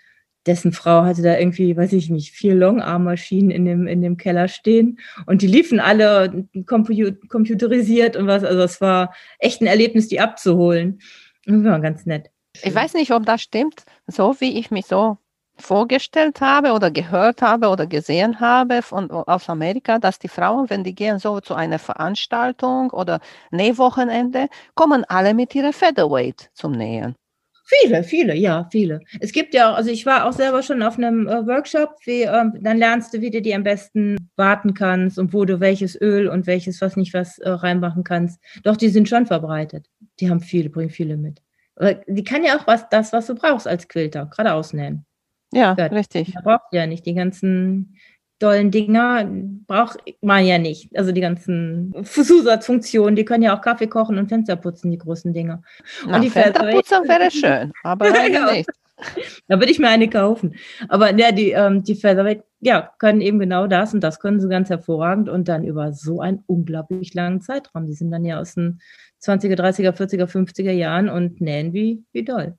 dessen Frau hatte da irgendwie, weiß ich nicht, vier Longarm-Maschinen in dem, in dem Keller stehen und die liefen alle computerisiert und was. Also es war echt ein Erlebnis, die abzuholen. Das war ganz nett. Ich weiß nicht, ob das stimmt, so wie ich mich so vorgestellt habe oder gehört habe oder gesehen habe von, aus Amerika, dass die Frauen, wenn die gehen so zu einer Veranstaltung oder Nähwochenende, kommen alle mit ihrer Featherweight zum Nähen. Viele, viele, ja, viele. Es gibt ja, also ich war auch selber schon auf einem äh, Workshop, wie, äh, dann lernst du, wie du die am besten warten kannst und wo du welches Öl und welches was nicht was äh, reinmachen kannst. Doch, die sind schon verbreitet. Die haben viele, bringen viele mit. Die kann ja auch was, das, was du brauchst als Quilter, gerade ausnähen. Ja, Gehört. richtig. Da braucht ja nicht die ganzen dollen Dinger, braucht man ja nicht. Also die ganzen Zusatzfunktionen, die können ja auch Kaffee kochen und Fenster putzen, die großen Dinger. Na, und die Fensterputzen wäre schön, aber leider nicht. Da würde ich mir eine kaufen. Aber ja, die, ähm, die Featherweight, ja, können eben genau das und das können sie ganz hervorragend und dann über so einen unglaublich langen Zeitraum. Die sind dann ja aus den 20er, 30er, 40er, 50er Jahren und nähen wie, wie doll.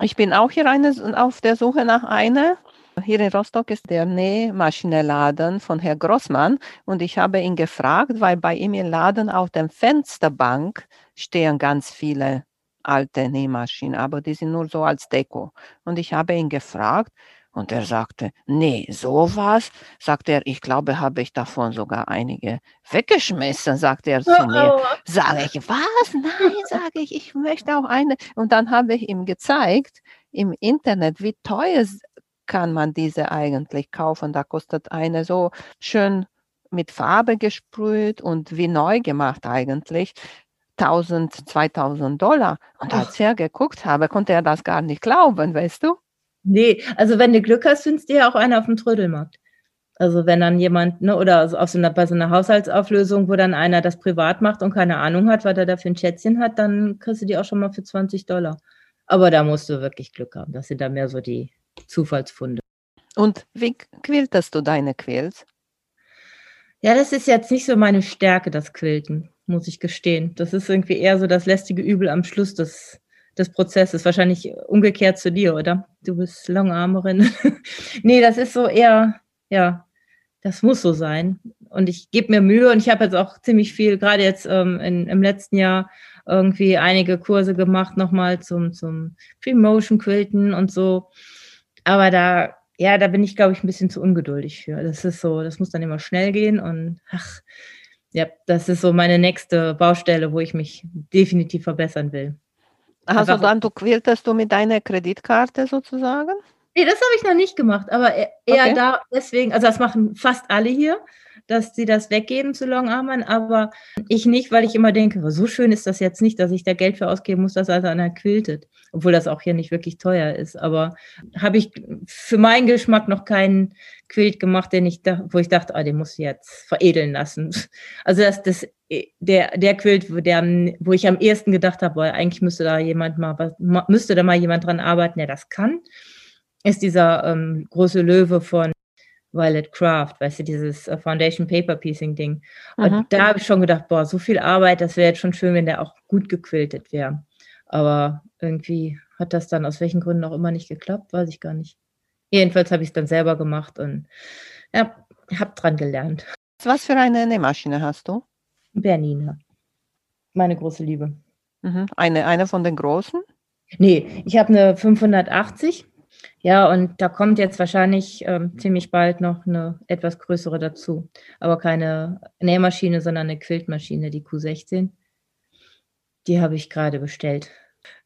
Ich bin auch hier eine, auf der Suche nach einer. Hier in Rostock ist der Nähmaschinenladen von Herrn Grossmann und ich habe ihn gefragt, weil bei ihm im Laden auf der Fensterbank stehen ganz viele alte Nähmaschinen, aber die sind nur so als Deko. Und ich habe ihn gefragt und er sagte, nee, sowas, sagt er, ich glaube, habe ich davon sogar einige weggeschmissen, sagt er zu oh, mir. Sage ich, was? Nein, sage ich, ich möchte auch eine. Und dann habe ich ihm gezeigt im Internet, wie teuer kann man diese eigentlich kaufen. Da kostet eine so schön mit Farbe gesprüht und wie neu gemacht eigentlich. 1000, 2000 Dollar. Und als er geguckt habe, konnte er das gar nicht glauben, weißt du? Nee, also wenn du Glück hast, findest du ja auch eine auf dem Trödelmarkt. Also wenn dann jemand, ne, oder auf so einer, bei so einer Haushaltsauflösung, wo dann einer das privat macht und keine Ahnung hat, was er da für ein Schätzchen hat, dann kriegst du die auch schon mal für 20 Dollar. Aber da musst du wirklich Glück haben. Das sind da mehr so die Zufallsfunde. Und wie quiltest du deine Quills? Ja, das ist jetzt nicht so meine Stärke, das Quilten, muss ich gestehen. Das ist irgendwie eher so das lästige Übel am Schluss des, des Prozesses. Wahrscheinlich umgekehrt zu dir, oder? Du bist Longarmerin. nee, das ist so eher, ja, das muss so sein. Und ich gebe mir Mühe und ich habe jetzt auch ziemlich viel, gerade jetzt ähm, in, im letzten Jahr, irgendwie einige Kurse gemacht, nochmal zum, zum Pre-Motion Quilten und so. Aber da ja, da bin ich, glaube ich, ein bisschen zu ungeduldig für. Das ist so, das muss dann immer schnell gehen und ach, ja, das ist so meine nächste Baustelle, wo ich mich definitiv verbessern will. Also dann, du quältest du mit deiner Kreditkarte sozusagen? Nee, das habe ich noch nicht gemacht, aber eher okay. da deswegen, also das machen fast alle hier dass sie das weggeben zu Longarmern, aber ich nicht, weil ich immer denke, so schön ist das jetzt nicht, dass ich da Geld für ausgeben muss, dass also einer quiltet, obwohl das auch hier nicht wirklich teuer ist. Aber habe ich für meinen Geschmack noch keinen Quilt gemacht, den ich da, wo ich dachte, ah, den muss ich jetzt veredeln lassen. Also das, das der, der Quilt, der, wo ich am ehesten gedacht habe, boah, eigentlich müsste da jemand mal, müsste da mal jemand dran arbeiten, der das kann, ist dieser ähm, große Löwe von Violet Craft, weißt du, dieses äh, Foundation Paper Piecing Ding. Und Aha. da habe ich schon gedacht, boah, so viel Arbeit, das wäre jetzt schon schön, wenn der auch gut gequiltet wäre. Aber irgendwie hat das dann aus welchen Gründen auch immer nicht geklappt, weiß ich gar nicht. Jedenfalls habe ich es dann selber gemacht und ja, habe dran gelernt. Was für eine Nähmaschine hast du? Bernina. Meine große Liebe. Mhm. Eine, eine von den großen? Nee, ich habe eine 580 ja, und da kommt jetzt wahrscheinlich ähm, ziemlich bald noch eine etwas größere dazu. Aber keine Nähmaschine, sondern eine Quiltmaschine, die Q16. Die habe ich gerade bestellt.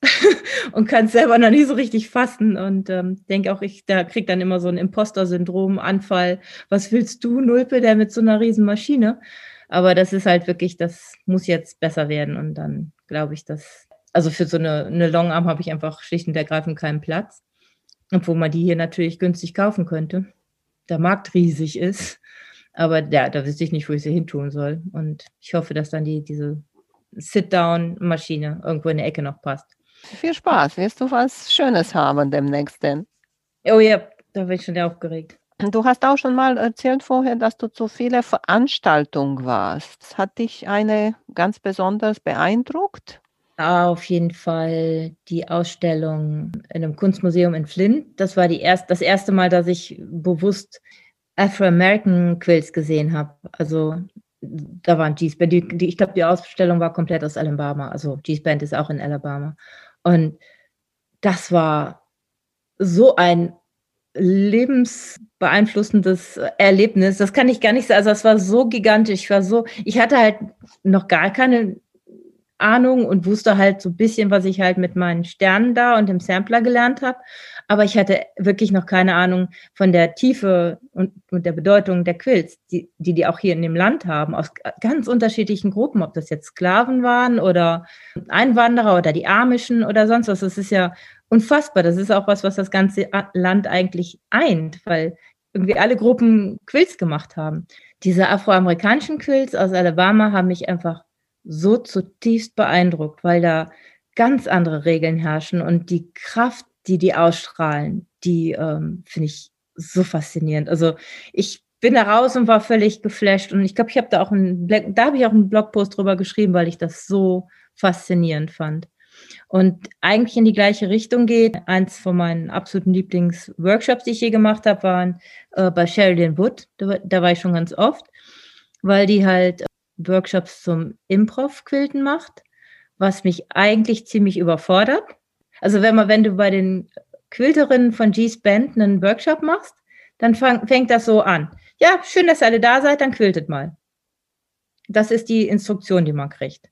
und kann es selber noch nie so richtig fassen. Und ähm, denke auch, ich da kriege dann immer so ein Imposter-Syndrom, Anfall. Was willst du, Nulpe, der mit so einer riesen Maschine? Aber das ist halt wirklich, das muss jetzt besser werden. Und dann glaube ich, dass, also für so eine, eine Longarm habe ich einfach schlicht und ergreifend keinen Platz. Obwohl man die hier natürlich günstig kaufen könnte. Der Markt riesig ist. Aber ja, da wüsste ich nicht, wo ich sie hin tun soll. Und ich hoffe, dass dann die, diese Sit-Down-Maschine irgendwo in der Ecke noch passt. Viel Spaß. Wirst du was Schönes haben demnächst denn? Oh ja, da bin ich schon aufgeregt. Du hast auch schon mal erzählt vorher, dass du zu viele Veranstaltungen warst. Hat dich eine ganz besonders beeindruckt? Auf jeden Fall die Ausstellung in einem Kunstmuseum in Flint. Das war die erst, das erste Mal, dass ich bewusst Afro-American Quills gesehen habe. Also da waren G-Band. Die, die, ich glaube, die Ausstellung war komplett aus Alabama. Also G-Band ist auch in Alabama. Und das war so ein lebensbeeinflussendes Erlebnis. Das kann ich gar nicht sagen. Also es war so gigantisch. Ich war so, ich hatte halt noch gar keine Ahnung und wusste halt so ein bisschen, was ich halt mit meinen Sternen da und dem Sampler gelernt habe. Aber ich hatte wirklich noch keine Ahnung von der Tiefe und, und der Bedeutung der Quills, die, die die auch hier in dem Land haben, aus ganz unterschiedlichen Gruppen, ob das jetzt Sklaven waren oder Einwanderer oder die Amischen oder sonst was. Das ist ja unfassbar. Das ist auch was, was das ganze Land eigentlich eint, weil irgendwie alle Gruppen Quills gemacht haben. Diese afroamerikanischen Quills aus Alabama haben mich einfach so zutiefst beeindruckt, weil da ganz andere Regeln herrschen und die Kraft, die die ausstrahlen, die ähm, finde ich so faszinierend. Also ich bin da raus und war völlig geflasht und ich glaube, ich habe da auch einen, da habe ich auch einen Blogpost drüber geschrieben, weil ich das so faszinierend fand. und eigentlich in die gleiche Richtung geht. Eins von meinen absoluten Lieblingsworkshops, die ich je gemacht habe, waren äh, bei Sheridan Wood. Da, da, war ich schon ganz oft, weil die halt äh, Workshops zum Improv-Quilten macht, was mich eigentlich ziemlich überfordert. Also wenn man, wenn du bei den Quilterinnen von G's Band einen Workshop machst, dann fang, fängt das so an. Ja, schön, dass ihr alle da seid, dann quiltet mal. Das ist die Instruktion, die man kriegt.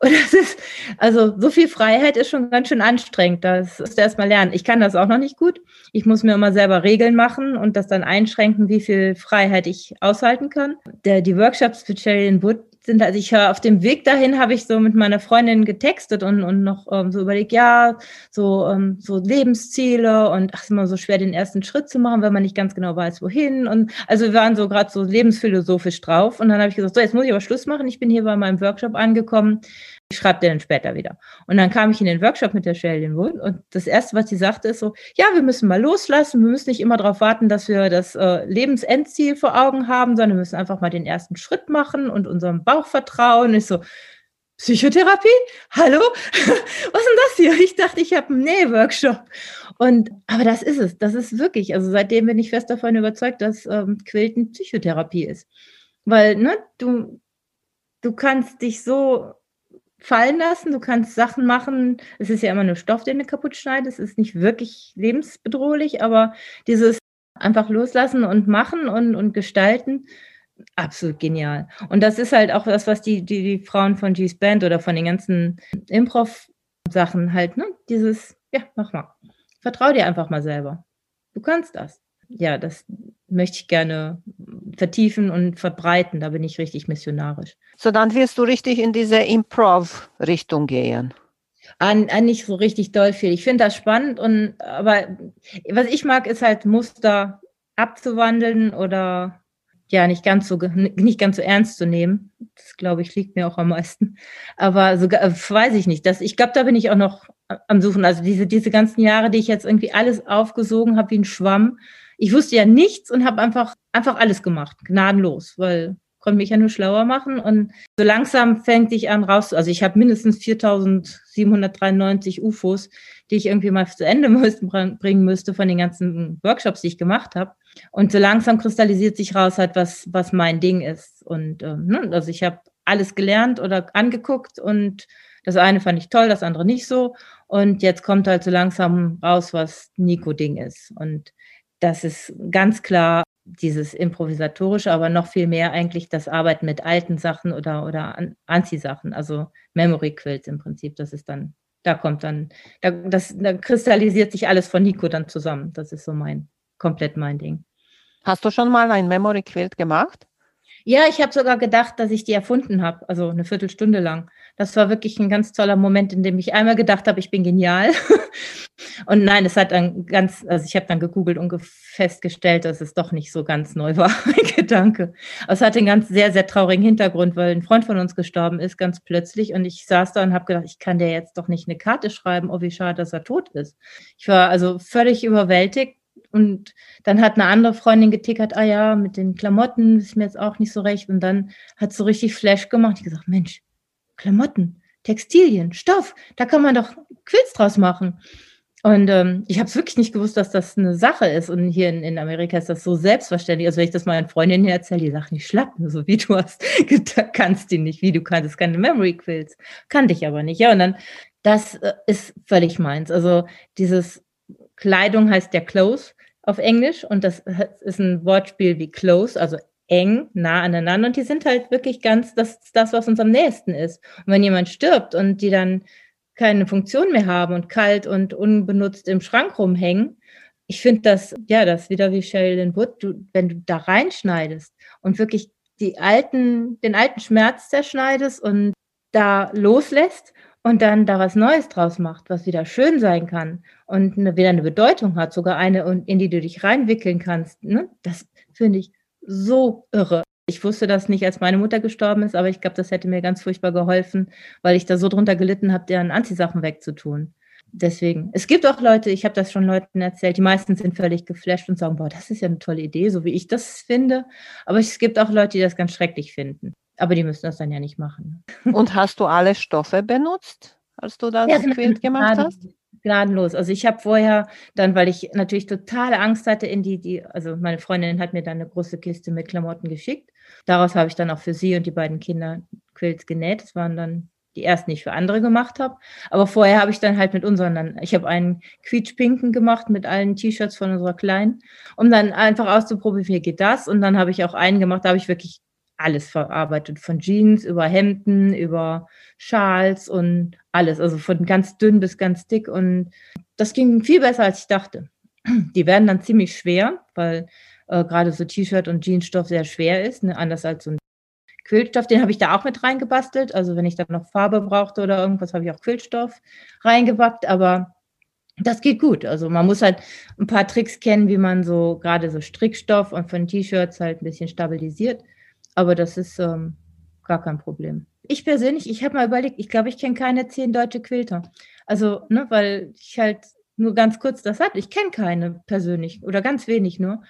Und das ist, also so viel Freiheit ist schon ganz schön anstrengend. Das musst du erstmal lernen. Ich kann das auch noch nicht gut. Ich muss mir immer selber Regeln machen und das dann einschränken, wie viel Freiheit ich aushalten kann. Der, die Workshops für Sheridan Wood sind, also ich höre auf dem Weg dahin, habe ich so mit meiner Freundin getextet und, und noch ähm, so überlegt, ja, so, ähm, so Lebensziele und ach, ist immer so schwer, den ersten Schritt zu machen, wenn man nicht ganz genau weiß, wohin. Und also wir waren so gerade so lebensphilosophisch drauf. Und dann habe ich gesagt, so, jetzt muss ich aber Schluss machen. Ich bin hier bei meinem Workshop angekommen. Ich schreibe dir dann später wieder. Und dann kam ich in den Workshop mit der Sheldon Wood und das Erste, was sie sagte, ist so, ja, wir müssen mal loslassen, wir müssen nicht immer darauf warten, dass wir das äh, Lebensendziel vor Augen haben, sondern wir müssen einfach mal den ersten Schritt machen und unserem Bauch vertrauen. Ich so, Psychotherapie? Hallo? Was ist denn das hier? Ich dachte, ich habe einen Nähworkshop. Und, aber das ist es, das ist wirklich, also seitdem bin ich fest davon überzeugt, dass ähm, Quilten Psychotherapie ist. Weil, ne, du, du kannst dich so fallen lassen. Du kannst Sachen machen. Es ist ja immer nur Stoff, den du kaputt schneidest. Es ist nicht wirklich lebensbedrohlich, aber dieses einfach loslassen und machen und, und gestalten, absolut genial. Und das ist halt auch das, was die, die, die Frauen von G's Band oder von den ganzen Improv-Sachen halt, ne? Dieses, ja, mach mal. Vertrau dir einfach mal selber. Du kannst das. Ja, das möchte ich gerne vertiefen und verbreiten. Da bin ich richtig missionarisch. So, dann wirst du richtig in diese Improv-Richtung gehen. An, an nicht so richtig doll viel. Ich finde das spannend und aber was ich mag, ist halt Muster abzuwandeln oder ja nicht ganz so nicht ganz so ernst zu nehmen. Das glaube ich liegt mir auch am meisten. Aber sogar weiß ich nicht. Das, ich glaube, da bin ich auch noch am Suchen. Also diese diese ganzen Jahre, die ich jetzt irgendwie alles aufgesogen habe wie ein Schwamm, ich wusste ja nichts und habe einfach, einfach alles gemacht, gnadenlos, weil konnte mich ja nur schlauer machen. Und so langsam fängt ich an raus. Also ich habe mindestens 4793 UFOs, die ich irgendwie mal zu Ende müsste, bringen müsste von den ganzen Workshops, die ich gemacht habe. Und so langsam kristallisiert sich raus halt, was, was mein Ding ist. Und ähm, ne, also ich habe alles gelernt oder angeguckt und das eine fand ich toll, das andere nicht so. Und jetzt kommt halt so langsam raus, was Nico-Ding ist. Und das ist ganz klar dieses improvisatorische, aber noch viel mehr eigentlich das Arbeiten mit alten Sachen oder, oder Anziehsachen, also Memory Quilts im Prinzip. Das ist dann, da kommt dann, da, das, da kristallisiert sich alles von Nico dann zusammen. Das ist so mein, komplett mein Ding. Hast du schon mal ein Memory Quilt gemacht? Ja, ich habe sogar gedacht, dass ich die erfunden habe, also eine Viertelstunde lang. Das war wirklich ein ganz toller Moment, in dem ich einmal gedacht habe, ich bin genial. und nein, es hat dann ganz, also ich habe dann gegoogelt und festgestellt, dass es doch nicht so ganz neu war, mein Gedanke. Aber es hatte einen ganz sehr, sehr traurigen Hintergrund, weil ein Freund von uns gestorben ist, ganz plötzlich. Und ich saß da und habe gedacht, ich kann der jetzt doch nicht eine Karte schreiben, oh, wie schade, dass er tot ist. Ich war also völlig überwältigt und dann hat eine andere Freundin getickert, ah ja, mit den Klamotten ist mir jetzt auch nicht so recht. Und dann hat so richtig Flash gemacht. Ich gesagt, Mensch, Klamotten, Textilien, Stoff, da kann man doch Quills draus machen. Und ähm, ich habe es wirklich nicht gewusst, dass das eine Sache ist. Und hier in, in Amerika ist das so selbstverständlich. Also wenn ich das meinen Freundinnen erzähle, die sagen, ich schlapp so wie du hast, kannst die nicht, wie du kannst, keine Memory Quills. Kannte ich aber nicht. Ja, und dann, das äh, ist völlig meins. Also dieses Kleidung heißt ja Clothes auf Englisch und das ist ein Wortspiel wie close, also eng, nah aneinander und die sind halt wirklich ganz, das das, was uns am nächsten ist. Und wenn jemand stirbt und die dann keine Funktion mehr haben und kalt und unbenutzt im Schrank rumhängen, ich finde das, ja, das wieder wie Sheldon Wood, du, wenn du da reinschneidest und wirklich die alten, den alten Schmerz zerschneidest und da loslässt und dann da was Neues draus macht, was wieder schön sein kann und eine, wieder eine Bedeutung hat, sogar eine, in die du dich reinwickeln kannst. Ne? Das finde ich so irre. Ich wusste das nicht, als meine Mutter gestorben ist, aber ich glaube, das hätte mir ganz furchtbar geholfen, weil ich da so drunter gelitten habe, deren Anziehsachen wegzutun. Deswegen, es gibt auch Leute, ich habe das schon Leuten erzählt, die meisten sind völlig geflasht und sagen, boah, das ist ja eine tolle Idee, so wie ich das finde. Aber es gibt auch Leute, die das ganz schrecklich finden. Aber die müssen das dann ja nicht machen. Und hast du alle Stoffe benutzt? als du das ja, genau. Quilt gemacht hast? Gnadenlos. Also ich habe vorher dann, weil ich natürlich totale Angst hatte, in die, die, also meine Freundin hat mir dann eine große Kiste mit Klamotten geschickt. Daraus habe ich dann auch für sie und die beiden Kinder Quilts genäht. Das waren dann die ersten, die ich für andere gemacht habe. Aber vorher habe ich dann halt mit unseren, dann, ich habe einen quietschpinken gemacht mit allen T-Shirts von unserer Kleinen, um dann einfach auszuprobieren, wie geht das. Und dann habe ich auch einen gemacht, da habe ich wirklich alles verarbeitet, von Jeans über Hemden, über Schals und alles, also von ganz dünn bis ganz dick. Und das ging viel besser, als ich dachte. Die werden dann ziemlich schwer, weil äh, gerade so T-Shirt und Jeansstoff sehr schwer ist, ne? anders als so ein Quillstoff, den habe ich da auch mit reingebastelt. Also wenn ich dann noch Farbe brauchte oder irgendwas, habe ich auch Quillstoff reingepackt. Aber das geht gut. Also man muss halt ein paar Tricks kennen, wie man so gerade so Strickstoff und von T-Shirts halt ein bisschen stabilisiert. Aber das ist ähm, gar kein Problem. Ich persönlich, ich habe mal überlegt, ich glaube, ich kenne keine zehn deutsche Quilter. Also, ne, weil ich halt nur ganz kurz das hatte. Ich kenne keine persönlich oder ganz wenig nur.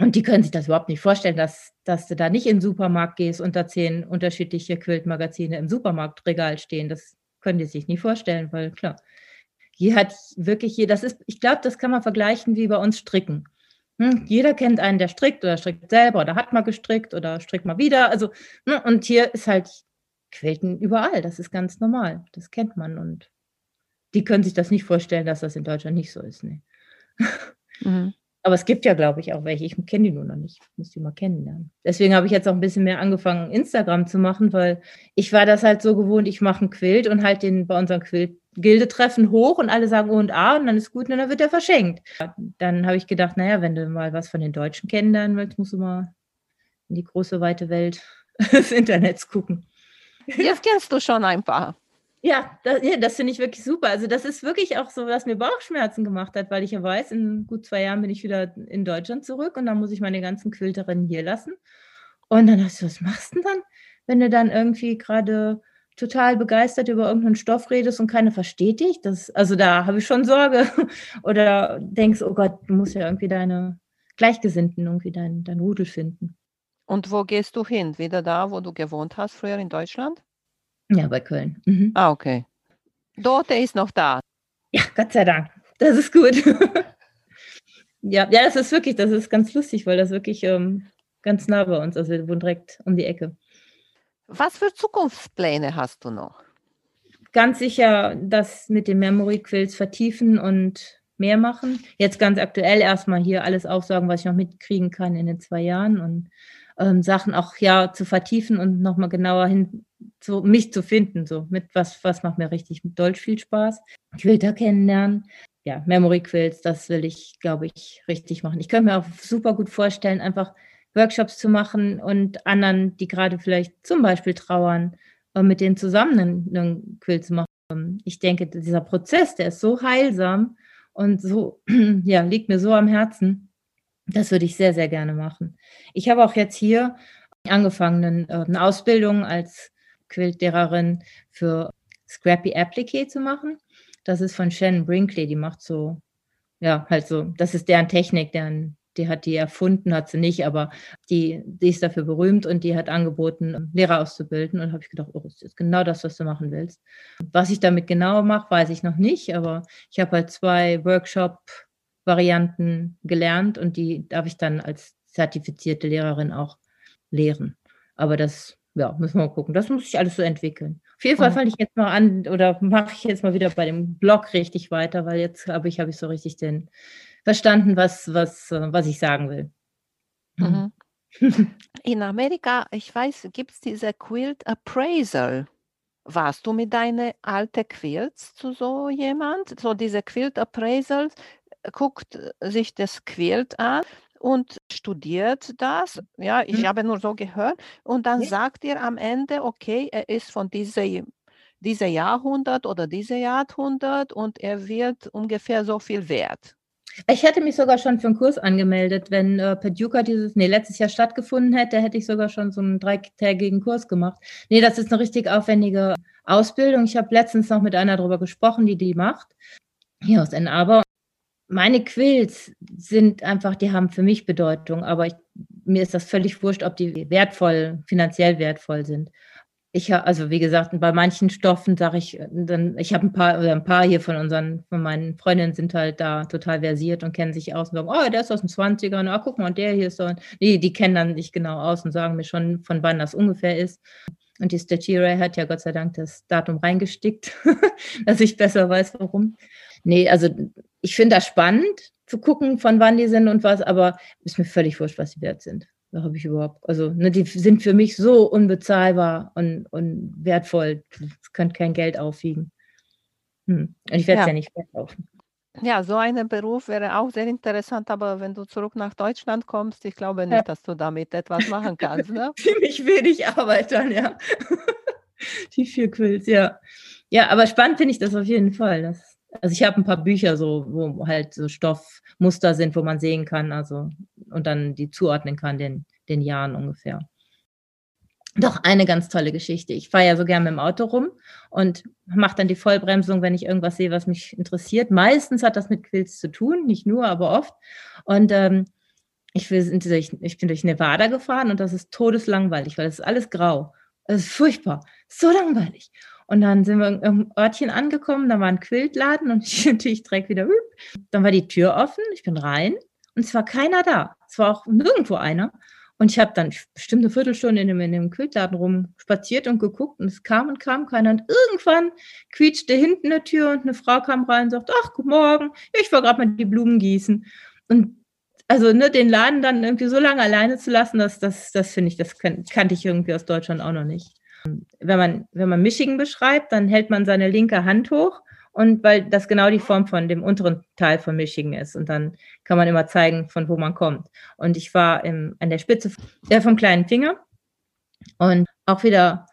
Und die können sich das überhaupt nicht vorstellen, dass, dass du da nicht in den Supermarkt gehst und da zehn unterschiedliche Quiltmagazine im Supermarktregal stehen. Das können die sich nicht vorstellen, weil klar, hier hat wirklich hier, das ist, ich glaube, das kann man vergleichen wie bei uns Stricken. Hm, jeder kennt einen, der strickt oder strickt selber oder hat mal gestrickt oder strickt mal wieder. Also, ne, und hier ist halt Quilten überall. Das ist ganz normal. Das kennt man. Und die können sich das nicht vorstellen, dass das in Deutschland nicht so ist. Nee. Mhm. Aber es gibt ja, glaube ich, auch welche. Ich kenne die nur noch nicht. Ich muss die mal kennenlernen. Deswegen habe ich jetzt auch ein bisschen mehr angefangen, Instagram zu machen, weil ich war das halt so gewohnt, ich mache einen Quilt und halt den bei unserem Quilt-Gilde-Treffen hoch und alle sagen O und A und dann ist gut und dann wird er verschenkt. Dann habe ich gedacht, naja, wenn du mal was von den Deutschen kennenlernen willst, musst du mal in die große, weite Welt des Internets gucken. Jetzt kennst du schon ein paar. Ja, das, ja, das finde ich wirklich super. Also das ist wirklich auch so, was mir Bauchschmerzen gemacht hat, weil ich ja weiß, in gut zwei Jahren bin ich wieder in Deutschland zurück und dann muss ich meine ganzen Quilterinnen hier lassen. Und dann hast du, was machst du denn dann, wenn du dann irgendwie gerade total begeistert über irgendeinen Stoff redest und keiner versteht dich? Das, also da habe ich schon Sorge. Oder denkst, oh Gott, du musst ja irgendwie deine Gleichgesinnten, irgendwie dein, dein Rudel finden. Und wo gehst du hin? Wieder da, wo du gewohnt hast, früher in Deutschland? Ja, bei Köln. Mhm. Ah, okay. Dort ist noch da. Ja, Gott sei Dank. Das ist gut. ja, ja, das ist wirklich, das ist ganz lustig, weil das wirklich ähm, ganz nah bei uns, also wir wohnen direkt um die Ecke. Was für Zukunftspläne hast du noch? Ganz sicher das mit den Memory Quills vertiefen und mehr machen. Jetzt ganz aktuell erstmal hier alles aufsagen, was ich noch mitkriegen kann in den zwei Jahren und ähm, Sachen auch ja zu vertiefen und nochmal genauer hin zu mich zu finden, so mit was, was macht mir richtig mit Deutsch viel Spaß. Quilter kennenlernen. Ja, Memory Quills, das will ich, glaube ich, richtig machen. Ich könnte mir auch super gut vorstellen, einfach Workshops zu machen und anderen, die gerade vielleicht zum Beispiel trauern, äh, mit denen zusammen einen, Quilt zu machen. Ich denke, dieser Prozess, der ist so heilsam und so, ja, liegt mir so am Herzen. Das würde ich sehr, sehr gerne machen. Ich habe auch jetzt hier angefangen, äh, eine Ausbildung als Quiltlehrerin für Scrappy Appliqué zu machen. Das ist von Shannon Brinkley, die macht so, ja, halt so, das ist deren Technik, deren, die hat die erfunden, hat sie nicht, aber die, die ist dafür berühmt und die hat angeboten, Lehrer auszubilden. Und habe ich gedacht, oh, das ist genau das, was du machen willst. Was ich damit genau mache, weiß ich noch nicht, aber ich habe halt zwei Workshop Varianten gelernt und die darf ich dann als zertifizierte Lehrerin auch lehren. Aber das, ja, müssen wir mal gucken. Das muss ich alles so entwickeln. Auf jeden Fall fange ich jetzt mal an oder mache ich jetzt mal wieder bei dem Blog richtig weiter, weil jetzt habe ich, habe ich so richtig den verstanden, was, was, was ich sagen will. Mhm. In Amerika, ich weiß, gibt es diese Quilt Appraisal. Warst du mit deinen alten Quilts zu so jemand? So diese Quilt Appraisals, guckt sich das Quilt an und studiert das. Ja, ich mhm. habe nur so gehört. Und dann ja. sagt ihr am Ende, okay, er ist von dieser, dieser Jahrhundert oder dieser Jahrhundert und er wird ungefähr so viel wert. Ich hätte mich sogar schon für einen Kurs angemeldet. Wenn äh, Paducah dieses, nee, letztes Jahr stattgefunden hätte, hätte ich sogar schon so einen dreitägigen Kurs gemacht. Nee, das ist eine richtig aufwendige Ausbildung. Ich habe letztens noch mit einer darüber gesprochen, die die macht, hier aus Ann Arbor meine Quills sind einfach, die haben für mich Bedeutung, aber ich, mir ist das völlig wurscht, ob die wertvoll, finanziell wertvoll sind. ich habe, also wie gesagt, bei manchen Stoffen sage ich, dann, ich habe ein paar oder ein paar hier von unseren, von meinen Freundinnen sind halt da total versiert und kennen sich aus und sagen, oh, der ist aus den 20ern, ah, guck mal, und der hier ist so. Nee, die kennen dann nicht genau aus und sagen mir schon, von wann das ungefähr ist. Und die Statuary hat ja Gott sei Dank das Datum reingestickt, dass ich besser weiß, warum. Nee, also ich finde das spannend zu gucken, von wann die sind und was, aber ist mir völlig wurscht, was sie wert sind. Da habe ich überhaupt, also ne, die sind für mich so unbezahlbar und, und wertvoll. Das kann kein Geld aufwiegen. Hm. Und ich werde es ja. ja nicht verkaufen. Ja, so ein Beruf wäre auch sehr interessant, aber wenn du zurück nach Deutschland kommst, ich glaube nicht, ja. dass du damit etwas machen kannst. Ne? Ziemlich wenig Arbeit dann, ja. Die vier Quills, ja. Ja, aber spannend finde ich das auf jeden Fall. Das, also ich habe ein paar Bücher, so, wo halt so Stoffmuster sind, wo man sehen kann, also und dann die zuordnen kann, den, den Jahren ungefähr. Doch eine ganz tolle Geschichte. Ich fahre ja so gern mit dem Auto rum und mache dann die Vollbremsung, wenn ich irgendwas sehe, was mich interessiert. Meistens hat das mit Quills zu tun, nicht nur, aber oft. Und ähm, ich, bin durch, ich bin durch Nevada gefahren und das ist todeslangweilig, weil es ist alles grau. Es ist furchtbar, so langweilig. Und dann sind wir in einem Örtchen angekommen, da war ein Quiltladen und ich natürlich direkt wieder, dann war die Tür offen, ich bin rein und es war keiner da. Es war auch nirgendwo einer. Und ich habe dann bestimmt eine Viertelstunde in dem, in dem Quiltladen rumspaziert und geguckt und es kam und kam keiner. Und irgendwann quietschte hinten eine Tür und eine Frau kam rein und sagte, ach, guten Morgen, ich war gerade mal die Blumen gießen. Und also ne, den Laden dann irgendwie so lange alleine zu lassen, das, das, das finde ich, das kan kannte ich irgendwie aus Deutschland auch noch nicht. Wenn man, wenn man Michigan beschreibt, dann hält man seine linke Hand hoch und weil das genau die Form von dem unteren Teil von Michigan ist. Und dann kann man immer zeigen, von wo man kommt. Und ich war im, an der Spitze äh, vom kleinen Finger und auch wieder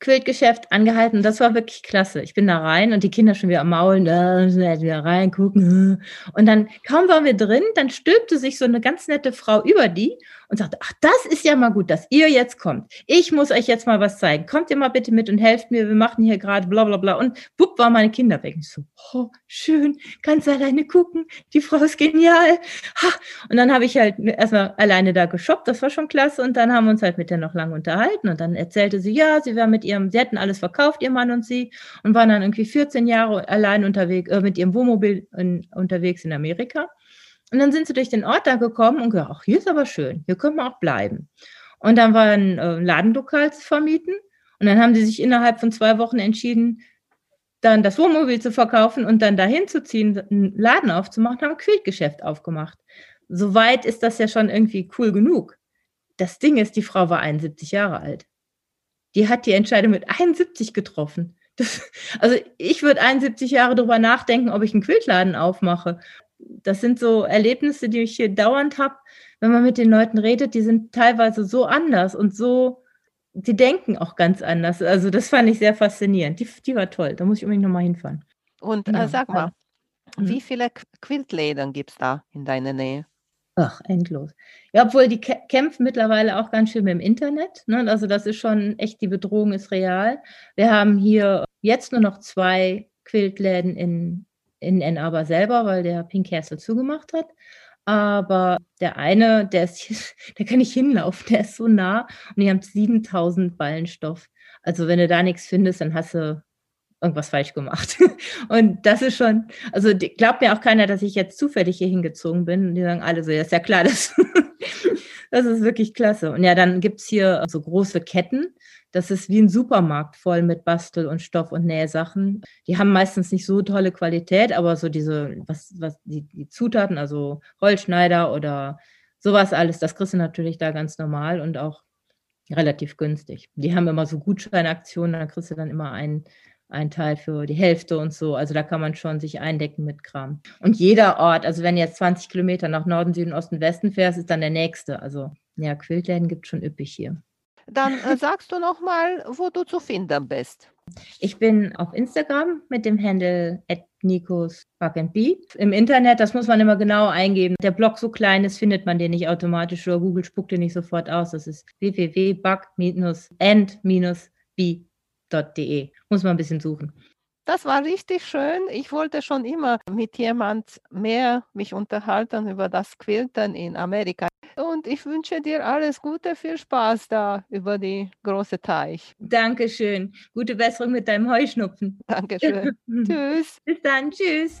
Quiltgeschäft angehalten. Das war wirklich klasse. Ich bin da rein und die Kinder schon wieder am Maulen, da wieder reingucken. Und dann kaum waren wir drin, dann stülpte sich so eine ganz nette Frau über die und sagte, ach, das ist ja mal gut, dass ihr jetzt kommt. Ich muss euch jetzt mal was zeigen. Kommt ihr mal bitte mit und helft mir. Wir machen hier gerade bla bla bla. Und bupp, waren meine Kinder weg. Ich so, oh, schön, kannst alleine gucken. Die Frau ist genial. Ha. Und dann habe ich halt erstmal alleine da geshoppt. Das war schon klasse. Und dann haben wir uns halt mit der noch lange unterhalten. Und dann erzählte sie, ja, sie war mit ihrem, sie hatten alles verkauft, ihr Mann und sie, und waren dann irgendwie 14 Jahre allein unterwegs, äh, mit ihrem Wohnmobil in, unterwegs in Amerika. Und dann sind sie durch den Ort da gekommen und gesagt, ach, hier ist aber schön, hier können wir auch bleiben. Und dann war ein äh, Ladenlokal zu vermieten. Und dann haben sie sich innerhalb von zwei Wochen entschieden, dann das Wohnmobil zu verkaufen und dann dahin zu ziehen, einen Laden aufzumachen, haben ein Quiltgeschäft aufgemacht. Soweit ist das ja schon irgendwie cool genug. Das Ding ist, die Frau war 71 Jahre alt. Die hat die Entscheidung mit 71 getroffen. Das, also ich würde 71 Jahre darüber nachdenken, ob ich einen Quiltladen aufmache das sind so Erlebnisse, die ich hier dauernd habe, wenn man mit den Leuten redet, die sind teilweise so anders und so, die denken auch ganz anders. Also das fand ich sehr faszinierend. Die, die war toll. Da muss ich unbedingt nochmal hinfahren. Und äh, sag mal, mhm. wie viele Quiltläden gibt es da in deiner Nähe? Ach, endlos. Ja, obwohl die kämpfen mittlerweile auch ganz schön mit dem Internet. Ne? Also das ist schon echt, die Bedrohung ist real. Wir haben hier jetzt nur noch zwei Quiltläden in in Ann Arbor selber, weil der Pink Castle zugemacht hat. Aber der eine, der ist, der kann nicht hinlaufen, der ist so nah und die haben 7000 Ballenstoff. Also wenn du da nichts findest, dann hast du irgendwas falsch gemacht. Und das ist schon, also glaubt mir auch keiner, dass ich jetzt zufällig hier hingezogen bin. Und die sagen alle so, ja, ist ja klar, das, das ist wirklich klasse. Und ja, dann gibt es hier so große Ketten, das ist wie ein Supermarkt voll mit Bastel- und Stoff- und Nähsachen. Die haben meistens nicht so tolle Qualität, aber so diese, was, was, die, die Zutaten, also Holzschneider oder sowas alles, das kriegst du natürlich da ganz normal und auch relativ günstig. Die haben immer so Gutscheinaktionen, da kriegst du dann immer einen, einen Teil für die Hälfte und so. Also da kann man schon sich eindecken mit Kram. Und jeder Ort, also wenn jetzt 20 Kilometer nach Norden, Süden, Osten, Westen fährst, ist dann der nächste. Also ja, Quiltläden gibt es schon üppig hier. Dann äh, sagst du noch mal, wo du zu finden bist. Ich bin auf Instagram mit dem Handle Nikos Im Internet, das muss man immer genau eingeben. Der Blog so klein ist, findet man den nicht automatisch oder Google spuckt den nicht sofort aus. Das ist www.bug-and-b.de. Muss man ein bisschen suchen. Das war richtig schön. Ich wollte schon immer mit jemand mehr mich unterhalten über das Quilten in Amerika. Und ich wünsche dir alles Gute, viel Spaß da über die große Teich. Dankeschön. Gute Besserung mit deinem Heuschnupfen. Dankeschön. Tschüss. Bis dann. Tschüss.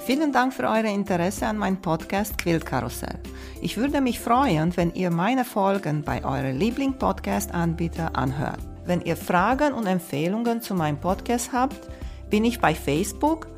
Vielen Dank für euer Interesse an meinem Podcast Quiltkarussell. Ich würde mich freuen, wenn ihr meine Folgen bei eurem Liebling-Podcast-Anbieter anhört. Wenn ihr Fragen und Empfehlungen zu meinem Podcast habt, bin ich bei Facebook